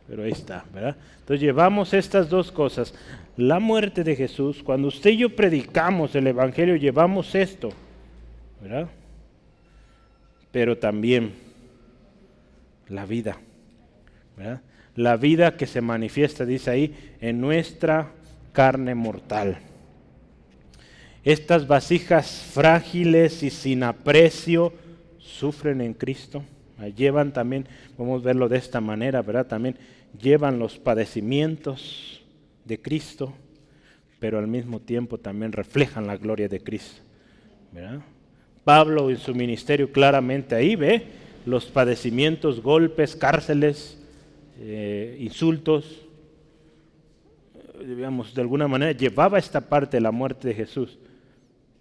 pero ahí está, ¿verdad? Entonces llevamos estas dos cosas. La muerte de Jesús, cuando usted y yo predicamos el Evangelio, llevamos esto, ¿verdad? Pero también la vida, ¿verdad? La vida que se manifiesta, dice ahí, en nuestra carne mortal. Estas vasijas frágiles y sin aprecio sufren en Cristo. Llevan también, podemos verlo de esta manera, ¿verdad? También llevan los padecimientos de Cristo, pero al mismo tiempo también reflejan la gloria de Cristo. Pablo en su ministerio claramente ahí ve los padecimientos, golpes, cárceles, eh, insultos. Digamos, de alguna manera llevaba esta parte de la muerte de Jesús,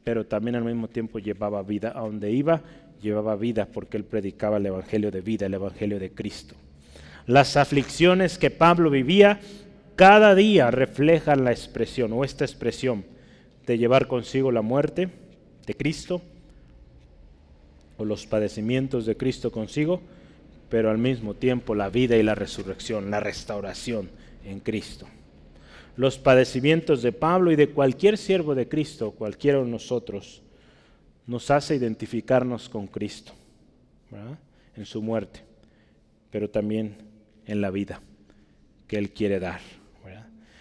pero también al mismo tiempo llevaba vida. A donde iba, llevaba vida porque él predicaba el Evangelio de vida, el Evangelio de Cristo. Las aflicciones que Pablo vivía cada día reflejan la expresión o esta expresión de llevar consigo la muerte de Cristo o los padecimientos de Cristo consigo, pero al mismo tiempo la vida y la resurrección, la restauración en Cristo. Los padecimientos de Pablo y de cualquier siervo de Cristo, cualquiera de nosotros, nos hace identificarnos con Cristo, en su muerte, pero también en la vida que Él quiere dar.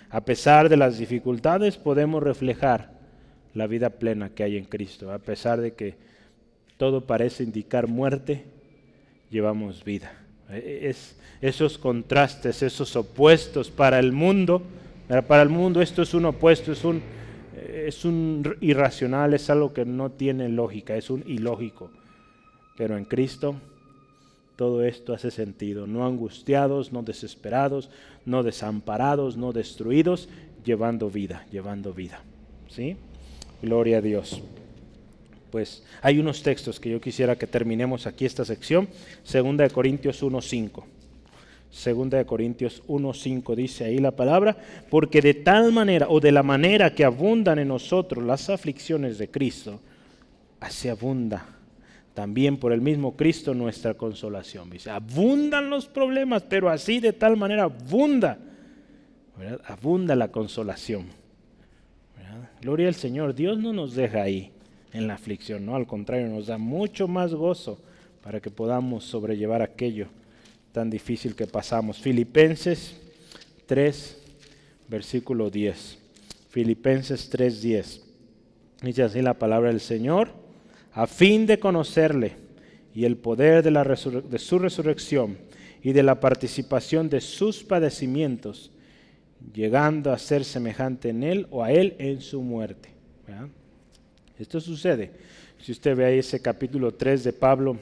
A pesar de las dificultades podemos reflejar la vida plena que hay en Cristo. A pesar de que todo parece indicar muerte, llevamos vida. Es, esos contrastes, esos opuestos para el mundo, para el mundo esto es un opuesto, es un, es un irracional, es algo que no tiene lógica, es un ilógico. Pero en Cristo todo esto hace sentido. No angustiados, no desesperados, no desamparados, no destruidos, llevando vida, llevando vida. ¿Sí? Gloria a Dios. Pues hay unos textos que yo quisiera que terminemos aquí esta sección. Segunda de Corintios 1.5. Segunda de Corintios 1.5 dice ahí la palabra, porque de tal manera o de la manera que abundan en nosotros las aflicciones de Cristo, así abunda también por el mismo Cristo nuestra consolación. Dice, abundan los problemas, pero así de tal manera abunda, abunda la consolación. Gloria al Señor, Dios no nos deja ahí en la aflicción, no, al contrario, nos da mucho más gozo para que podamos sobrellevar aquello tan difícil que pasamos. Filipenses 3, versículo 10. Filipenses 3, 10. Dice así la palabra del Señor a fin de conocerle y el poder de, la de su resurrección y de la participación de sus padecimientos, llegando a ser semejante en él o a él en su muerte. Esto sucede. Si usted ve ahí ese capítulo 3 de Pablo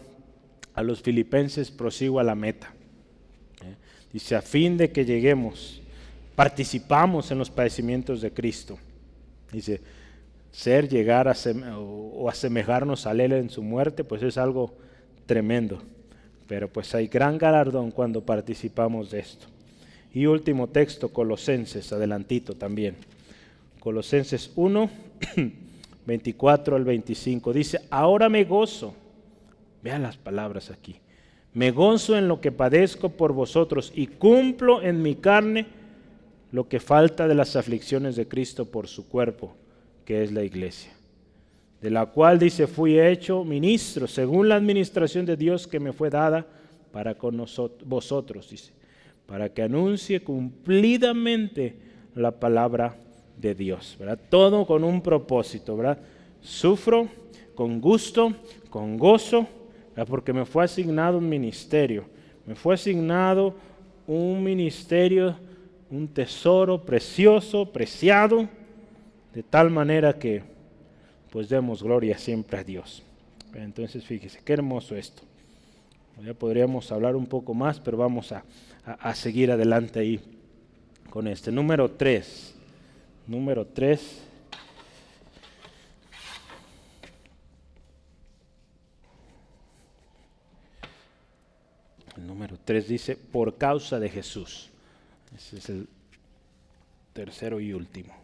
a los filipenses, prosigo a la meta. ¿eh? Dice, a fin de que lleguemos, participamos en los padecimientos de Cristo. Dice, ser, llegar a o asemejarnos a Él en su muerte, pues es algo tremendo. Pero pues hay gran galardón cuando participamos de esto. Y último texto, Colosenses, adelantito también. Colosenses 1, 24 al 25. Dice, ahora me gozo. Vean las palabras aquí. Me gozo en lo que padezco por vosotros y cumplo en mi carne lo que falta de las aflicciones de Cristo por su cuerpo que es la iglesia, de la cual dice, fui hecho ministro según la administración de Dios que me fue dada para con nosotros, vosotros, dice, para que anuncie cumplidamente la palabra de Dios. Todo con un propósito, ¿verdad? Sufro con gusto, con gozo, porque me fue asignado un ministerio, me fue asignado un ministerio, un tesoro precioso, preciado, de tal manera que pues demos gloria siempre a Dios. Entonces fíjese, qué hermoso esto. Ya podríamos hablar un poco más, pero vamos a, seguir adelante ahí con este. Número 3. Número 3. El número 3 dice, por causa de Jesús. Ese es el tercero y último.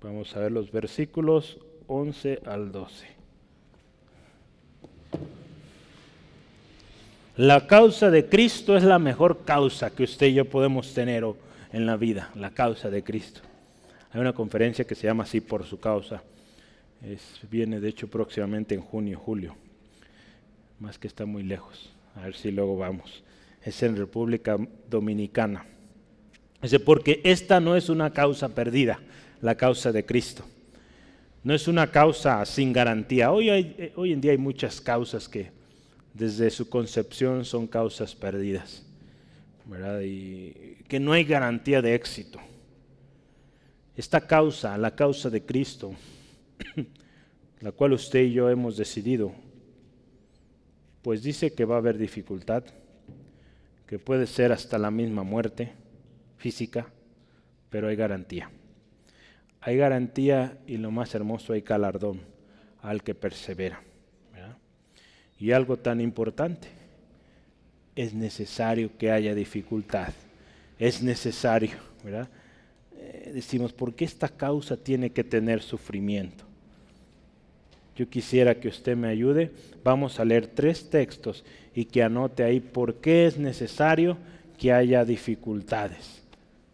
Vamos a ver los versículos 11 al 12. La causa de Cristo es la mejor causa que usted y yo podemos tener en la vida, la causa de Cristo. Hay una conferencia que se llama así por su causa. viene de hecho próximamente en junio, julio. Más que está muy lejos. A ver si luego vamos. Es en República Dominicana. Dice, porque esta no es una causa perdida la causa de Cristo. No es una causa sin garantía. Hoy, hay, hoy en día hay muchas causas que desde su concepción son causas perdidas, ¿verdad? Y que no hay garantía de éxito. Esta causa, la causa de Cristo, la cual usted y yo hemos decidido, pues dice que va a haber dificultad, que puede ser hasta la misma muerte física, pero hay garantía hay garantía y lo más hermoso, hay galardón al que persevera. Y algo tan importante, es necesario que haya dificultad. Es necesario, ¿verdad? Eh, decimos, ¿por qué esta causa tiene que tener sufrimiento? Yo quisiera que usted me ayude. Vamos a leer tres textos y que anote ahí por qué es necesario que haya dificultades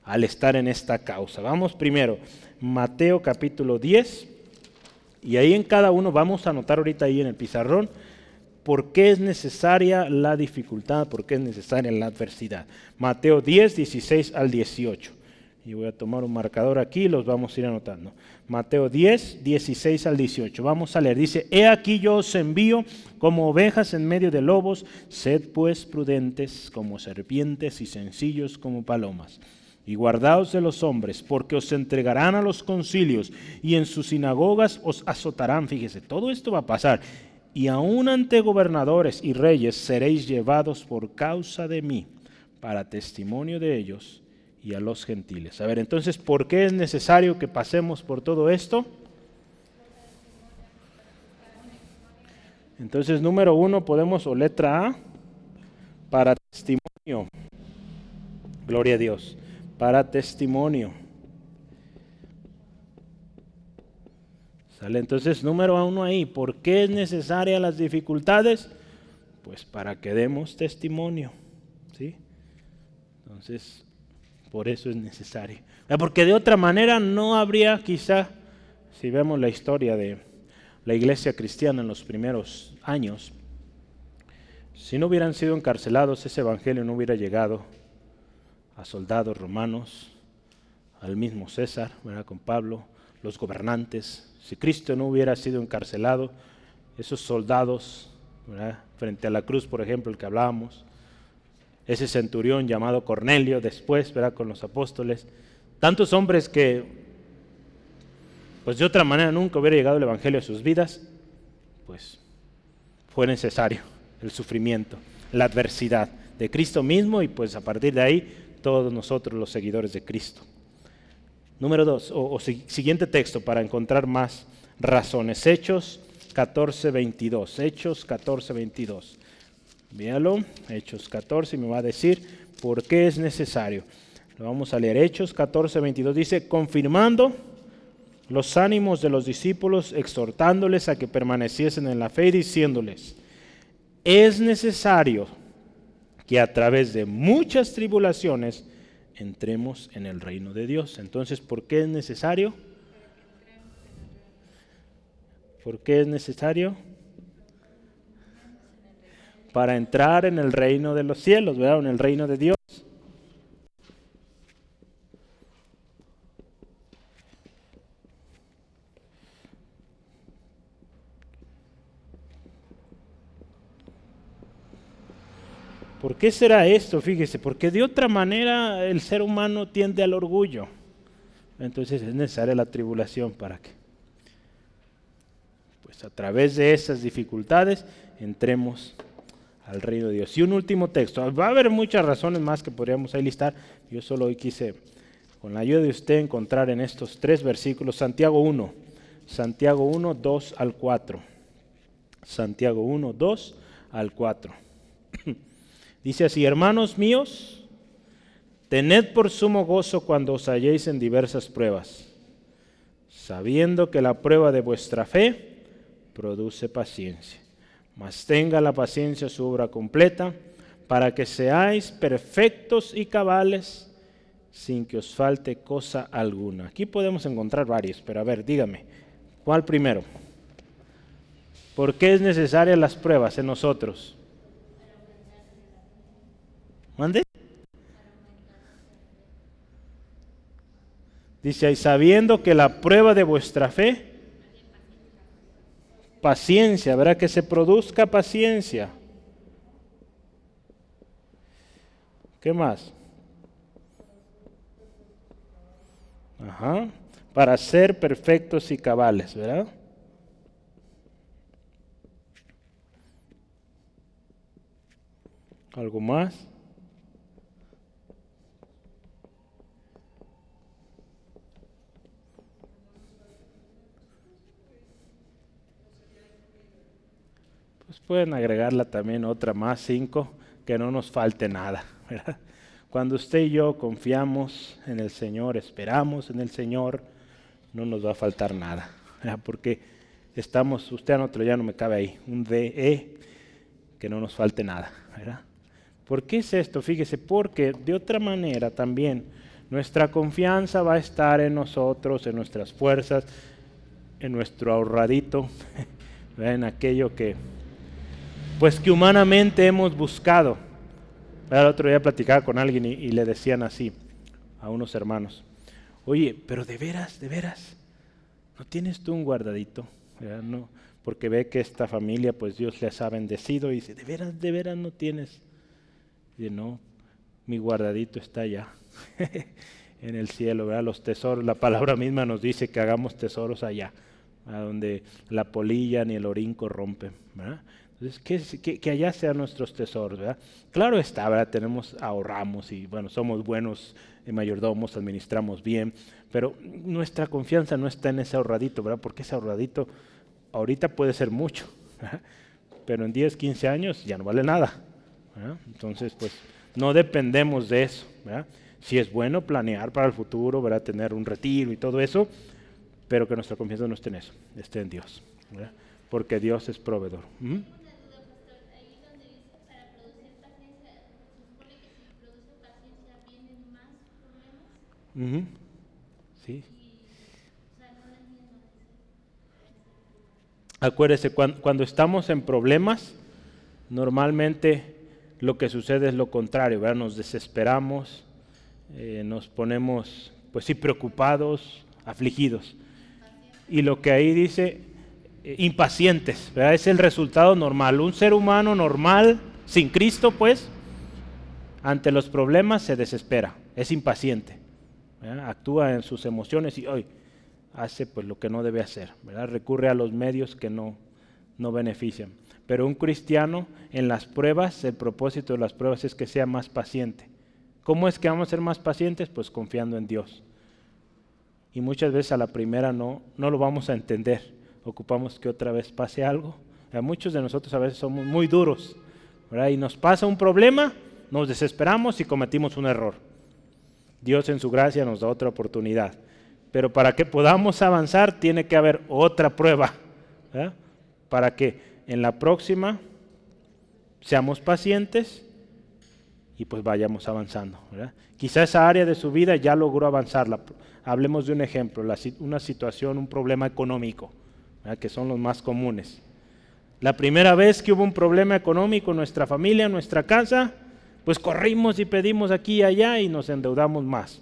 al estar en esta causa. Vamos primero, Mateo capítulo 10, y ahí en cada uno vamos a anotar ahorita ahí en el pizarrón por qué es necesaria la dificultad, por qué es necesaria la adversidad. Mateo 10, 16 al 18. Y voy a tomar un marcador aquí y los vamos a ir anotando. Mateo 10, 16 al 18. Vamos a leer. Dice, He aquí yo os envío como ovejas en medio de lobos, sed pues prudentes como serpientes y sencillos como palomas. Y guardaos de los hombres, porque os entregarán a los concilios y en sus sinagogas os azotarán. Fíjese, todo esto va a pasar. Y aún ante gobernadores y reyes seréis llevados por causa de mí, para testimonio de ellos y a los gentiles. A ver, entonces, ¿por qué es necesario que pasemos por todo esto? Entonces, número uno, podemos, o letra A, para testimonio. Gloria a Dios. Para testimonio. ¿Sale? Entonces, número uno ahí, ¿por qué es necesaria las dificultades? Pues para que demos testimonio. ¿Sí? Entonces, por eso es necesario. Porque de otra manera no habría quizá, si vemos la historia de la iglesia cristiana en los primeros años, si no hubieran sido encarcelados, ese evangelio no hubiera llegado a soldados romanos, al mismo César, ¿verdad? con Pablo, los gobernantes. Si Cristo no hubiera sido encarcelado, esos soldados, frente a la cruz, por ejemplo, el que hablábamos, ese centurión llamado Cornelio, después, ¿verdad? Con los apóstoles. Tantos hombres que, pues de otra manera nunca hubiera llegado el Evangelio a sus vidas, pues fue necesario el sufrimiento, la adversidad de Cristo mismo y pues a partir de ahí todos nosotros los seguidores de Cristo. Número dos, o, siguiente texto para encontrar más razones. Hechos 14, 22. Hechos 14, 22. Véalo, Hechos 14, y me va a decir por qué es necesario. Lo vamos a leer. Hechos 14, 22 dice, confirmando los ánimos de los discípulos, exhortándoles a que permaneciesen en la fe y diciéndoles, es necesario que a través de muchas tribulaciones entremos en el reino de Dios. Entonces, ¿por qué es necesario? ¿Por qué es necesario? para entrar en el reino de los cielos, ¿verdad? En el reino de Dios. ¿Por qué será esto? Fíjese, porque de otra manera el ser humano tiende al orgullo. Entonces es necesaria la tribulación para que, pues a través de esas dificultades, entremos al reino de Dios. Y un último texto. Va a haber muchas razones más que podríamos ahí listar. Yo solo hoy quise, con la ayuda de usted, encontrar en estos tres versículos Santiago 1. Santiago 1, 2 al 4. Santiago 1, 2 al 4. Dice así, hermanos míos, tened por sumo gozo cuando os halléis en diversas pruebas, sabiendo que la prueba de vuestra fe produce paciencia mas tenga la paciencia su obra completa, para que seáis perfectos y cabales, sin que os falte cosa alguna. Aquí podemos encontrar varios, pero a ver, dígame, ¿cuál primero? ¿Por qué es necesaria las pruebas en nosotros? ¿Mande? Dice ahí, sabiendo que la prueba de vuestra fe paciencia, ¿verdad? Que se produzca paciencia. ¿Qué más? Ajá. Para ser perfectos y cabales, ¿verdad? ¿Algo más? Pueden agregarla también otra más, cinco. que no nos falte nada. Cuando usted y yo confiamos en el Señor, esperamos en el Señor, no nos va a faltar nada. Porque estamos, usted otro ya no me cabe ahí, un DE, que no nos falte nada. ¿Por qué es esto? Fíjese, porque de otra manera también nuestra confianza va a estar en nosotros, en nuestras fuerzas, en nuestro ahorradito, en aquello que, pues que humanamente hemos buscado. El otro día platicaba con alguien y, le decían así a unos hermanos, oye, pero de veras, de veras, ¿no tienes tú un guardadito? No, porque ve que esta familia, pues Dios les ha bendecido y dice, de veras, de veras no tienes. Y no, mi guardadito está allá, en el cielo, ¿verdad? Los tesoros, la palabra misma nos dice que hagamos tesoros allá, a donde la polilla ni el orín corrompen. Que, allá sean nuestros tesoros. Claro está, ¿verdad? Tenemos, ahorramos y, bueno, somos buenos mayordomos, administramos bien, pero nuestra confianza no está en ese ahorradito, ¿verdad? Porque ese ahorradito ahorita puede ser mucho, pero en 10, 15 años ya no vale nada. Entonces, pues, no dependemos de eso. Si es bueno planear para el futuro, ¿verdad? Tener un retiro y todo eso, pero que nuestra confianza no esté en eso, esté en Dios. Porque Dios es proveedor. Acuérdese, cuando, estamos en problemas, normalmente lo que sucede es lo contrario. Nos desesperamos, eh, nos ponemos, pues sí, preocupados, afligidos. Y lo que ahí dice, eh, impacientes. Es el resultado normal. Un ser humano normal, sin Cristo, pues, ante los problemas se desespera, es impaciente actúa en sus emociones y hoy hace pues lo que no debe hacer, ¿verdad? recurre a los medios que no, no benefician. Pero un cristiano en las pruebas, el propósito de las pruebas es que sea más paciente. ¿Cómo es que vamos a ser más pacientes? Pues confiando en Dios. Y muchas veces a la primera no, no lo vamos a entender. Ocupamos que otra vez pase algo. muchos de nosotros a veces somos muy duros. Y nos pasa un problema, nos desesperamos y cometimos un error. Dios en su gracia nos da otra oportunidad. Pero para que podamos avanzar tiene que haber otra prueba. Para que en la próxima seamos pacientes y pues vayamos avanzando. Quizá esa área de su vida ya logró avanzar. hablemos de un ejemplo, una situación, un problema económico, que son los más comunes. La primera vez que hubo un problema económico en nuestra familia, en nuestra casa, pues corrimos y pedimos aquí y allá y nos endeudamos más.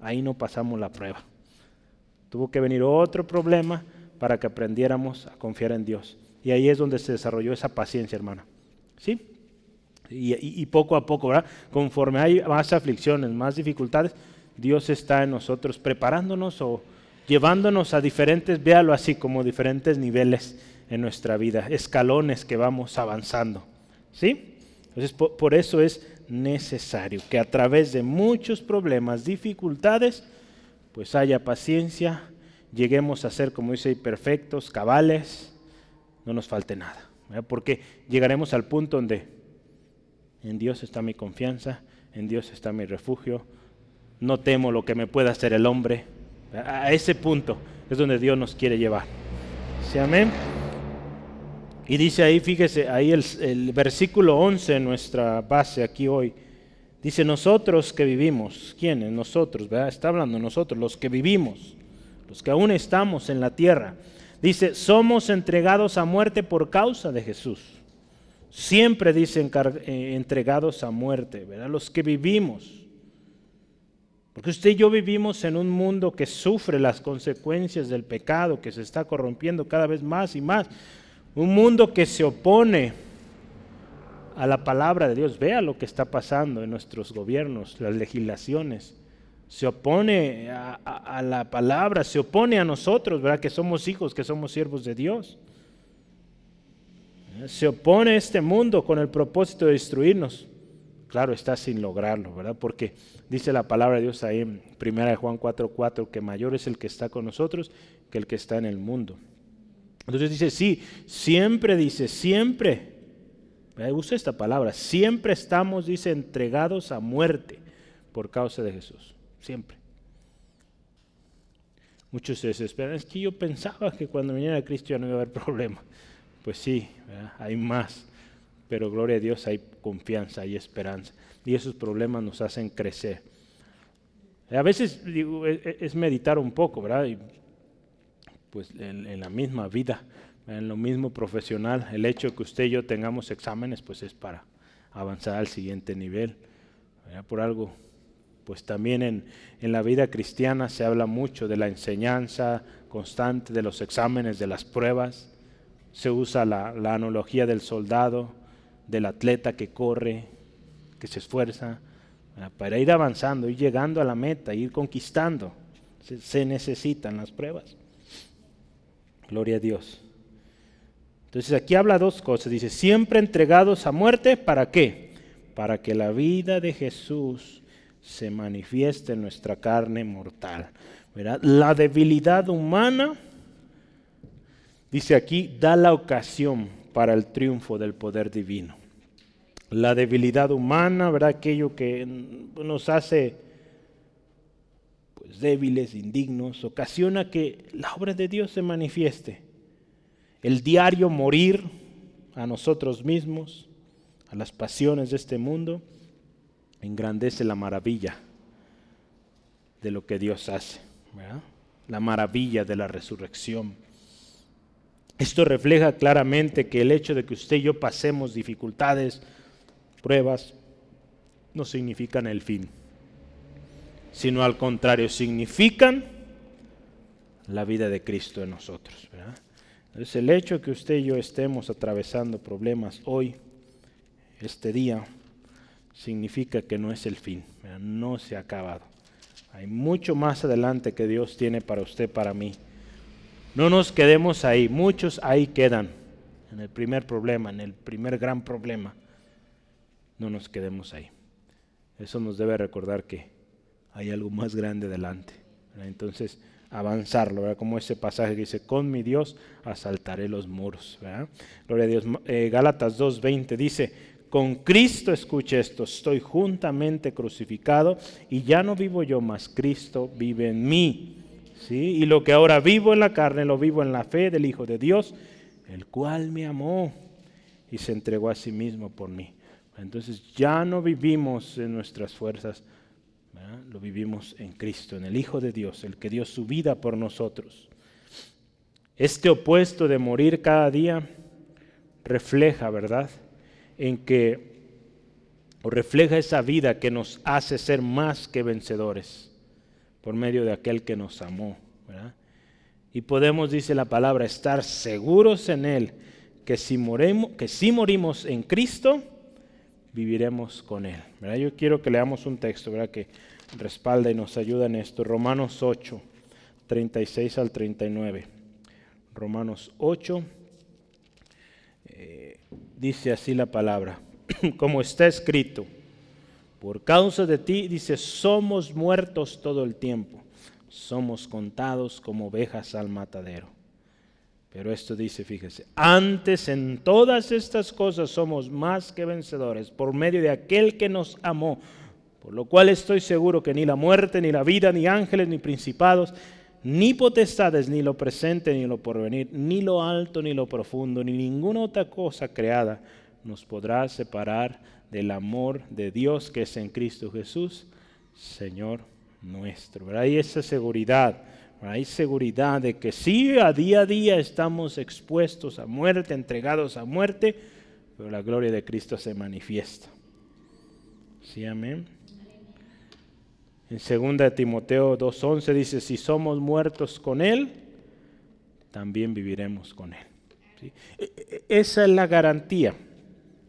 Ahí no pasamos la prueba. Tuvo que venir otro problema para que aprendiéramos a confiar en Dios. Y ahí es donde se desarrolló esa paciencia, hermana. ¿Sí? Y, poco a poco, ¿verdad? Conforme hay más aflicciones, más dificultades, Dios está en nosotros preparándonos o llevándonos a diferentes, véalo así, como diferentes niveles en nuestra vida, escalones que vamos avanzando. ¿Sí? Entonces, por eso es necesario, que a través de muchos problemas, dificultades, pues haya paciencia, lleguemos a ser, como dice, perfectos, cabales, no nos falte nada. Porque llegaremos al punto donde en Dios está mi confianza, en Dios está mi refugio, no temo lo que me pueda hacer el hombre. A ese punto es donde Dios nos quiere llevar. ¿Sí, amén? Y dice ahí, fíjese, ahí el, versículo 11, nuestra base aquí hoy, dice nosotros que vivimos, ¿quiénes? Nosotros, ¿verdad? Está hablando nosotros, los que vivimos, los que aún estamos en la tierra. Dice, somos entregados a muerte por causa de Jesús. Siempre dicen eh, entregados a muerte, ¿verdad? Los que vivimos. Porque usted y yo vivimos en un mundo que sufre las consecuencias del pecado, que se está corrompiendo cada vez más y más. Un mundo que se opone a la palabra de Dios. Vea lo que está pasando en nuestros gobiernos, las legislaciones. Se opone a, la palabra, se opone a nosotros, ¿verdad? Que somos hijos, que somos siervos de Dios. Se opone a este mundo con el propósito de destruirnos. Claro, está sin lograrlo, ¿verdad? Porque dice la palabra de Dios ahí en 1 Juan 4:4 que mayor es el que está con nosotros que el que está en el mundo. Entonces dice, sí, siempre dice, siempre usa esta palabra, siempre estamos, dice, entregados a muerte por causa de Jesús, siempre. Muchos se desesperan, es que yo pensaba que cuando viniera Cristo ya no iba a haber problema. Pues sí, hay más, pero gloria a Dios hay confianza, hay esperanza. Y esos problemas nos hacen crecer. A veces e, e, es meditar un poco, ¿verdad? Pues en, la misma vida, en lo mismo profesional, el hecho de que usted y yo tengamos exámenes, pues es para avanzar al siguiente nivel. Por algo pues también en, la vida cristiana se habla mucho de la enseñanza constante, de los exámenes, de las pruebas. Se usa la, analogía del soldado, del atleta que corre, que se esfuerza, para ir avanzando, ir llegando a la meta, ir conquistando. se necesitan las pruebas. Gloria a Dios. Entonces aquí habla dos cosas. Dice, siempre entregados a muerte, ¿para qué? Para que la vida de Jesús se manifiesta en nuestra carne mortal. La debilidad humana, dice aquí, da la ocasión para el triunfo del poder divino. La debilidad humana, ¿verdad? aquello que nos hace débiles, indignos, ocasiona que la obra de Dios se manifieste. El diario morir a nosotros mismos, a las pasiones de este mundo, engrandece la maravilla de lo que Dios hace, la maravilla de la resurrección. Esto refleja claramente que el hecho de que usted y yo pasemos dificultades, pruebas, no significan el fin, sino al contrario, significan la vida de Cristo en nosotros. Es el hecho que usted y yo estemos atravesando problemas hoy, este día, significa que no es el fin, no se ha acabado. Hay mucho más adelante que Dios tiene para usted, para mí. No nos quedemos ahí, muchos ahí quedan, en el primer problema, en el primer gran problema. No nos quedemos ahí. Eso nos debe recordar que hay algo más grande adelante. Entonces, avanzarlo, como ese pasaje que dice, con mi Dios asaltaré los muros. Gloria a Dios. Eh, Gálatas 2.20 dice, con Cristo, escuche esto, estoy juntamente crucificado y ya no vivo yo, más Cristo vive en mí. ¿sí? Y lo que ahora vivo en la carne, lo vivo en la fe del Hijo de Dios, el cual me amó y se entregó a sí mismo por mí. Entonces ya no vivimos en nuestras fuerzas, lo vivimos en Cristo, en el Hijo de Dios, el que dio su vida por nosotros. Este opuesto de morir cada día refleja, ¿verdad? en que refleja esa vida que nos hace ser más que vencedores por medio de aquel que nos amó. Y podemos, dice la palabra, estar seguros en Él, que si, moremos, que si morimos en Cristo, viviremos con Él. Yo quiero que leamos un texto ¿verdad? que respalda y nos ayuda en esto. Romanos 8, 36 al 39. Romanos 8, dice así la palabra, como está escrito, por causa de ti, dice, somos muertos todo el tiempo, somos contados como ovejas al matadero. Pero esto dice, fíjese, antes en todas estas cosas somos más que vencedores por medio de aquel que nos amó, por lo cual estoy seguro que ni la muerte, ni la vida, ni ángeles, ni principados, ni potestades, ni lo presente, ni lo porvenir, ni lo alto, ni lo profundo, ni ninguna otra cosa creada nos podrá separar del amor de Dios que es en Cristo Jesús, Señor nuestro. Hay esa seguridad, hay seguridad de que sí, a día a día estamos expuestos a muerte, entregados a muerte, pero la gloria de Cristo se manifiesta. Sí, amén. En 2 Timoteo 2.11 dice, si somos muertos con Él, también viviremos con Él. E, e, esa es la garantía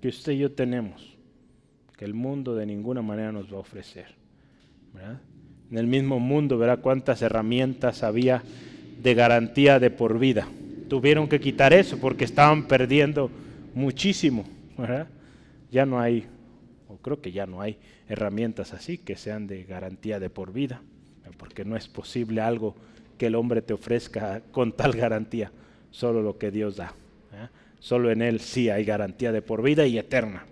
que usted y yo tenemos, que el mundo de ninguna manera nos va a ofrecer. En el mismo mundo, verá cuántas herramientas había de garantía de por vida. Tuvieron que quitar eso porque estaban perdiendo muchísimo. Ya no hay creo que ya no hay herramientas así que sean de garantía de por vida, porque no es posible algo que el hombre te ofrezca con tal garantía, solo lo que Dios da. Solo en Él sí hay garantía de por vida y eterna.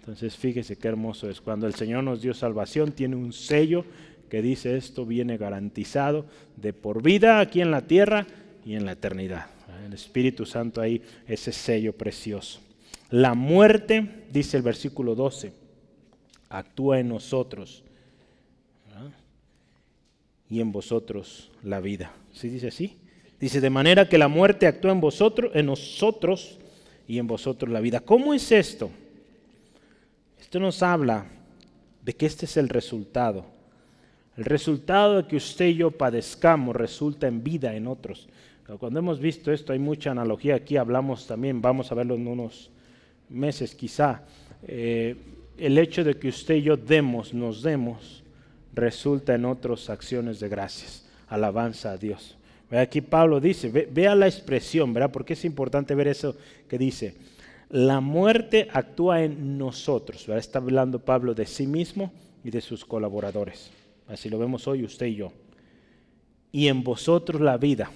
Entonces fíjese qué hermoso es. Cuando el Señor nos dio salvación, tiene un sello que dice esto viene garantizado de por vida aquí en la tierra y en la eternidad. El Espíritu Santo ahí, ese sello precioso. La muerte, dice el versículo 12, actúa en nosotros y en vosotros la vida. ¿Sí dice así? Dice, de manera que la muerte actúa en vosotros, en nosotros y en vosotros la vida. ¿Cómo es esto? Esto nos habla de que este es el resultado. El resultado de que usted y yo padezcamos resulta en vida en otros. Cuando hemos visto esto, hay mucha analogía. Aquí hablamos también, vamos a verlo en unos meses quizá. Eh, el hecho de que usted y yo demos, nos demos, resulta en otras acciones de gracias, alabanza a Dios. Aquí Pablo dice, vea la expresión, ¿verdad? Porque es importante ver eso que dice. La muerte actúa en nosotros. Está hablando Pablo de sí mismo y de sus colaboradores. Así lo vemos hoy usted y yo. Y en vosotros la vida.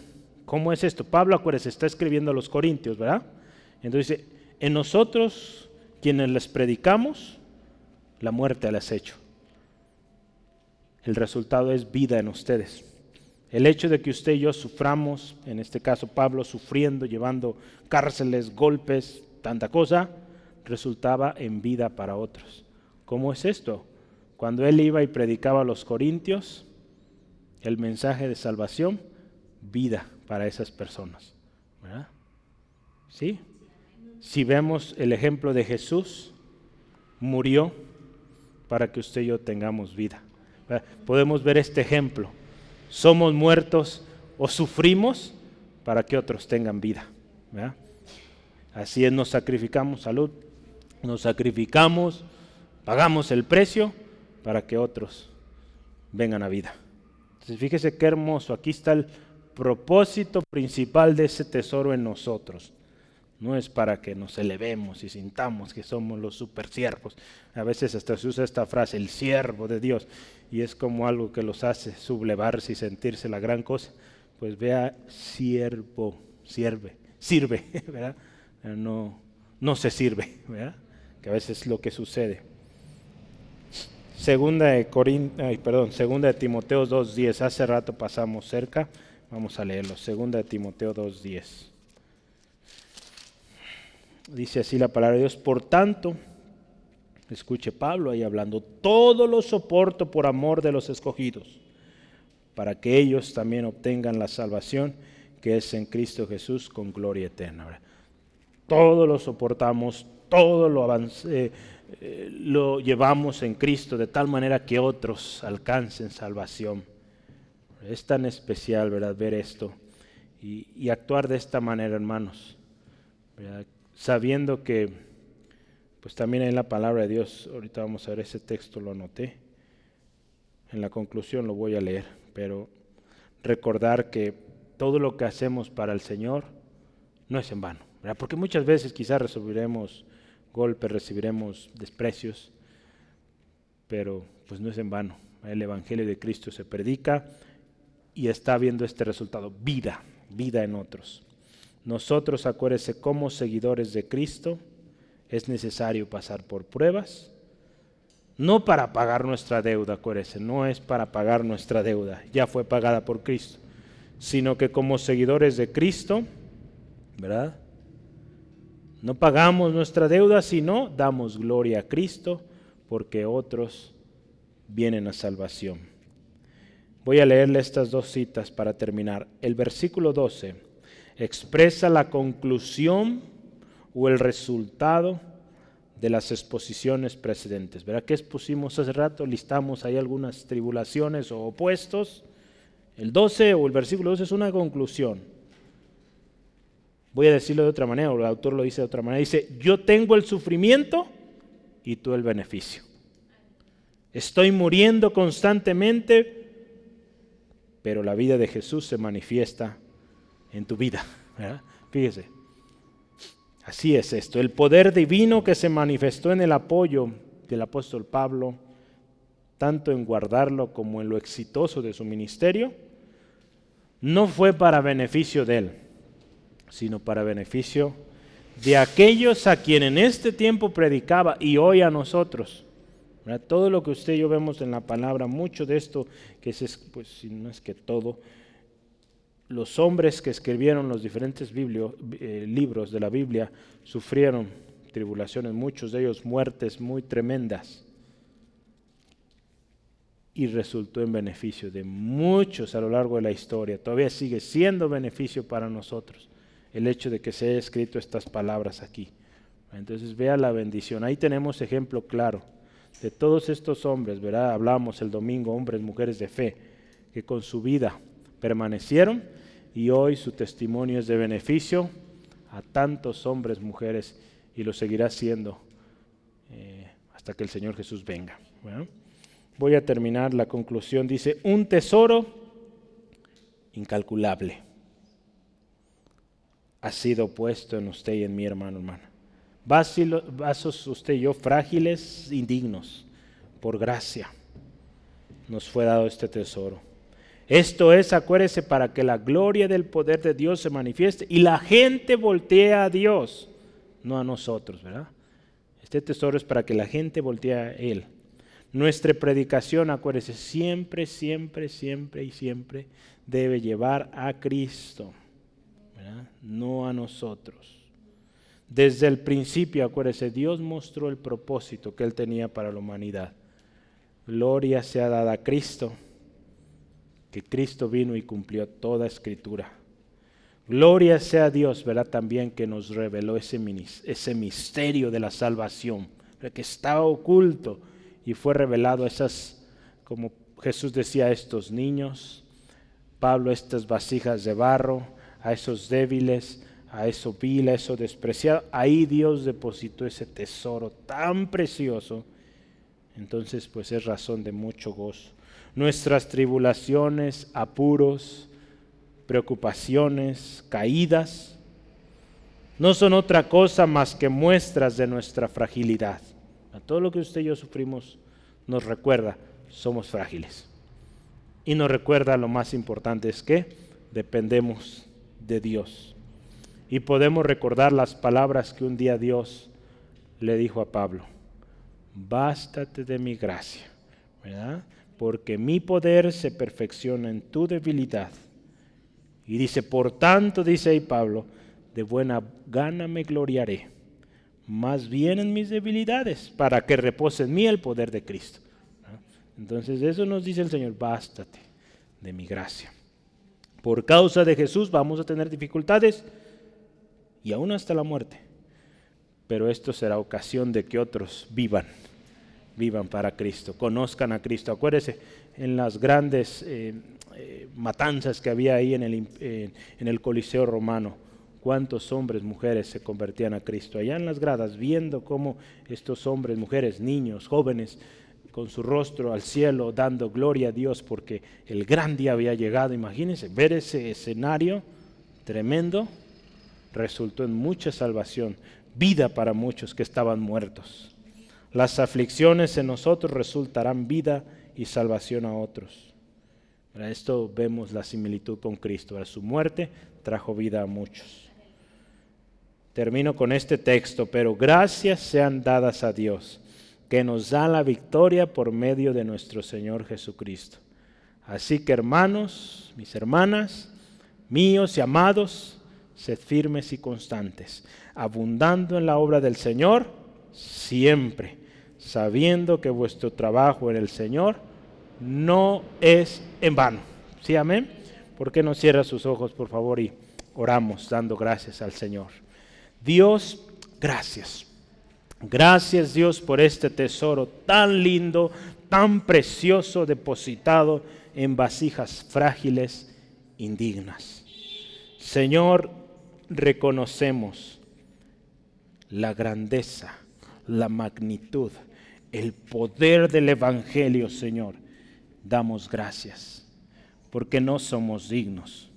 ¿Cómo es esto? Pablo, acuérdense, está escribiendo a los Corintios, ¿verdad? Entonces en nosotros, quienes les predicamos, la muerte la has hecho. El resultado es vida en ustedes. El hecho de que usted y yo suframos, en este caso Pablo sufriendo, llevando cárceles, golpes, tanta cosa, resultaba en vida para otros. ¿Cómo es esto? Cuando él iba y predicaba a los corintios, el mensaje de salvación, vida para esas personas. ¿verdad? ¿Sí? Si vemos el ejemplo de Jesús, murió para que usted y yo tengamos vida. Podemos ver este ejemplo. Somos muertos o sufrimos para que otros tengan vida. Así es, nos sacrificamos salud, nos sacrificamos, pagamos el precio para que otros vengan a vida. Entonces, fíjese qué hermoso, aquí está el propósito principal de ese tesoro en nosotros. No es para que nos elevemos y sintamos que somos los super siervos. A veces hasta se usa esta frase, el siervo de Dios, y es como algo que los hace sublevarse y sentirse la gran cosa. Pues vea, siervo, sirve, sirve, ¿verdad? No, no se sirve, ¿verdad? Que a veces es lo que sucede. Segunda de, ay, perdón, segunda de Timoteo 2.10, hace rato pasamos cerca, vamos a leerlo. Segunda de Timoteo 2.10. Dice así la palabra de Dios, por tanto, escuche Pablo ahí hablando, todo lo soporto por amor de los escogidos, para que ellos también obtengan la salvación que es en Cristo Jesús con gloria eterna. Todo lo soportamos, todo lo, eh, eh, lo llevamos en Cristo de tal manera que otros alcancen salvación. Es tan especial, ¿verdad?, ver esto y, y actuar de esta manera, hermanos. Sabiendo que, pues también en la palabra de Dios, ahorita vamos a ver ese texto, lo anoté, en la conclusión lo voy a leer, pero recordar que todo lo que hacemos para el Señor no es en vano, porque muchas veces quizás recibiremos golpes, recibiremos desprecios, pero pues no es en vano. El Evangelio de Cristo se predica y está viendo este resultado, vida, vida en otros. Nosotros, acuérdese, como seguidores de Cristo, es necesario pasar por pruebas, no para pagar nuestra deuda, acuérdese, no es para pagar nuestra deuda, ya fue pagada por Cristo, sino que como seguidores de Cristo, ¿verdad? No pagamos nuestra deuda, sino damos gloria a Cristo porque otros vienen a salvación. Voy a leerle estas dos citas para terminar. El versículo 12 expresa la conclusión o el resultado de las exposiciones precedentes. ¿Verdad que expusimos hace rato? Listamos ahí algunas tribulaciones o opuestos. El 12 o el versículo 12 es una conclusión. Voy a decirlo de otra manera, o el autor lo dice de otra manera. Dice, yo tengo el sufrimiento y tú el beneficio. Estoy muriendo constantemente, pero la vida de Jesús se manifiesta en tu vida. Fíjese, así es esto. El poder divino que se manifestó en el apoyo del apóstol Pablo, tanto en guardarlo como en lo exitoso de su ministerio, no fue para beneficio de él, sino para beneficio de aquellos a quien en este tiempo predicaba y hoy a nosotros. Todo lo que usted y yo vemos en la palabra, mucho de esto, que es, pues no es que todo, los hombres que escribieron los diferentes eh, libros de la Biblia sufrieron tribulaciones, muchos de ellos muertes muy tremendas. Y resultó en beneficio de muchos a lo largo de la historia. Todavía sigue siendo beneficio para nosotros el hecho de que se haya escrito estas palabras aquí. Entonces vea la bendición. Ahí tenemos ejemplo claro de todos estos hombres, ¿verdad? Hablábamos el domingo, hombres, mujeres de fe, que con su vida permanecieron y hoy su testimonio es de beneficio a tantos hombres, mujeres y lo seguirá siendo eh, hasta que el Señor Jesús venga. voy a terminar la conclusión. Dice, un tesoro incalculable ha sido puesto en usted y en mi hermano, hermana. Vasos usted y yo frágiles, indignos, por gracia nos fue dado este tesoro. Esto es, acuérdese, para que la gloria del poder de Dios se manifieste y la gente voltee a Dios, no a nosotros, ¿verdad? Este tesoro es para que la gente voltee a Él. Nuestra predicación, acuérdese, siempre, siempre, siempre y siempre debe llevar a Cristo no a nosotros. Desde el principio, acuérdese, Dios mostró el propósito que Él tenía para la humanidad. Gloria sea dada a Cristo, que Cristo vino y cumplió toda escritura. Gloria sea a Dios, ¿verdad? También que nos reveló ese, misterio de la salvación, que estaba oculto y fue revelado a esas, como Jesús decía, a estos niños, Pablo, estas vasijas de barro, a esos débiles, a eso vil, a eso despreciado. Ahí Dios depositó ese tesoro tan precioso. Entonces, pues es razón de mucho gozo. Nuestras tribulaciones, apuros, preocupaciones, caídas, no son otra cosa más que muestras de nuestra fragilidad. A todo lo que usted y yo sufrimos nos recuerda, somos frágiles. Y nos recuerda lo más importante es que dependemos de Dios. Y podemos recordar las palabras que un día Dios le dijo a Pablo. Bástate de mi gracia, ¿verdad? Porque mi poder se perfecciona en tu debilidad. Y dice, por tanto, dice ahí Pablo, de buena gana me gloriaré, más bien en mis debilidades, para que repose en mí el poder de Cristo. Entonces eso nos dice el Señor, bástate de mi gracia. Por causa de Jesús vamos a tener dificultades y aún hasta la muerte. Pero esto será ocasión de que otros vivan, vivan para Cristo, conozcan a Cristo. Acuérdese, en las grandes eh, eh, matanzas que había ahí en el, en el Coliseo romano, cuántos hombres, mujeres se convertían a Cristo. Allá en las gradas, viendo cómo estos hombres, mujeres, niños, jóvenes, con su rostro al cielo, dando gloria a Dios porque el gran día había llegado. Imagínense, ver ese escenario tremendo resultó en mucha salvación, vida para muchos que estaban muertos. Las aflicciones en nosotros resultarán vida y salvación a otros. Para esto vemos la similitud con Cristo. A su muerte trajo vida a muchos. Termino con este texto, pero gracias sean dadas a Dios que nos da la victoria por medio de nuestro Señor Jesucristo. Así que hermanos, mis hermanas, míos y amados, sed firmes y constantes, abundando en la obra del Señor siempre, sabiendo que vuestro trabajo en el Señor no es en vano. ¿Sí, amén? ¿Por qué no cierra sus ojos, por favor, y oramos dando gracias al Señor? Dios, gracias Gracias Dios por este tesoro tan lindo, tan precioso depositado en vasijas frágiles, indignas. Señor, reconocemos la grandeza, la magnitud, el poder del Evangelio, Señor. Damos gracias porque no somos dignos.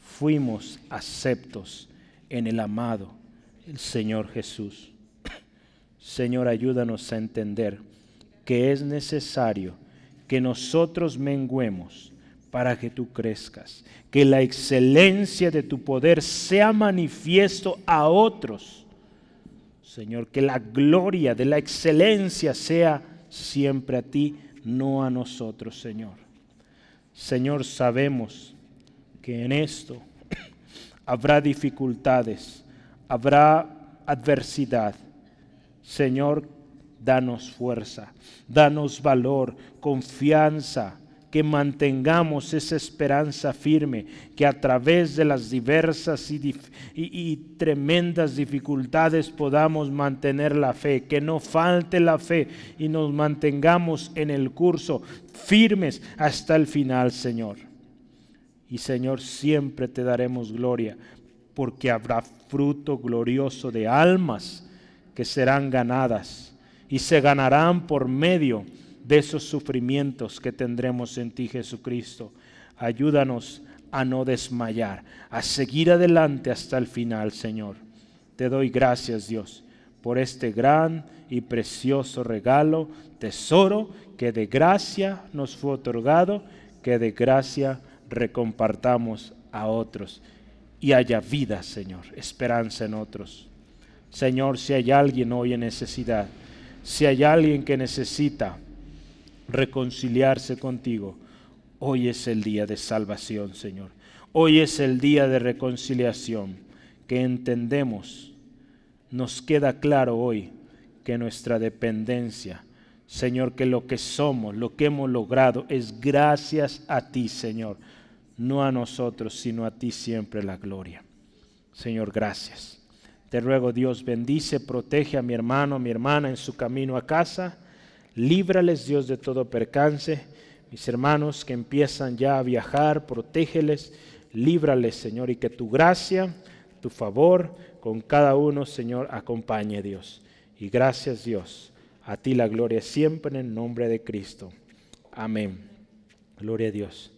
Fuimos aceptos en el amado, el Señor Jesús. Señor, ayúdanos a entender que es necesario que nosotros menguemos para que tú crezcas, que la excelencia de tu poder sea manifiesto a otros Señor, que la gloria de la excelencia sea siempre a ti, no a nosotros, Señor. Señor, sabemos que en esto habrá dificultades, habrá adversidad. Señor, danos fuerza, danos valor, confianza, que mantengamos esa esperanza firme, que a través de las diversas y, tremendas dificultades podamos mantener la fe, que no falte la fe y nos mantengamos en el curso firmes hasta el final, Señor. Y Señor, siempre te daremos gloria, porque habrá fruto glorioso de almas que serán ganadas y se ganarán por medio de esos sufrimientos que tendremos en ti, Jesucristo. Ayúdanos a no desmayar, a seguir adelante hasta el final, Señor. Te doy gracias, Dios, por este gran y precioso regalo, tesoro que de gracia nos fue otorgado, que de gracia recompartamos a otros y haya vida, Señor, esperanza en otros. Señor, si hay alguien hoy en necesidad, si hay alguien que necesita reconciliarse contigo, hoy es el día de salvación, Señor. Hoy es el día de reconciliación que entendemos. Nos queda claro hoy que nuestra dependencia, Señor, que lo que somos, lo que hemos logrado es gracias a ti, Señor. No a nosotros, sino a ti siempre la gloria. Señor, gracias. Te ruego Dios bendice, protege a mi hermano, a mi hermana en su camino a casa. Líbrales Dios de todo percance. Mis hermanos que empiezan ya a viajar, protégeles, líbrales Señor y que tu gracia, tu favor con cada uno Señor acompañe Dios. Y gracias Dios. A ti la gloria siempre en el nombre de Cristo. Amén. Gloria a Dios.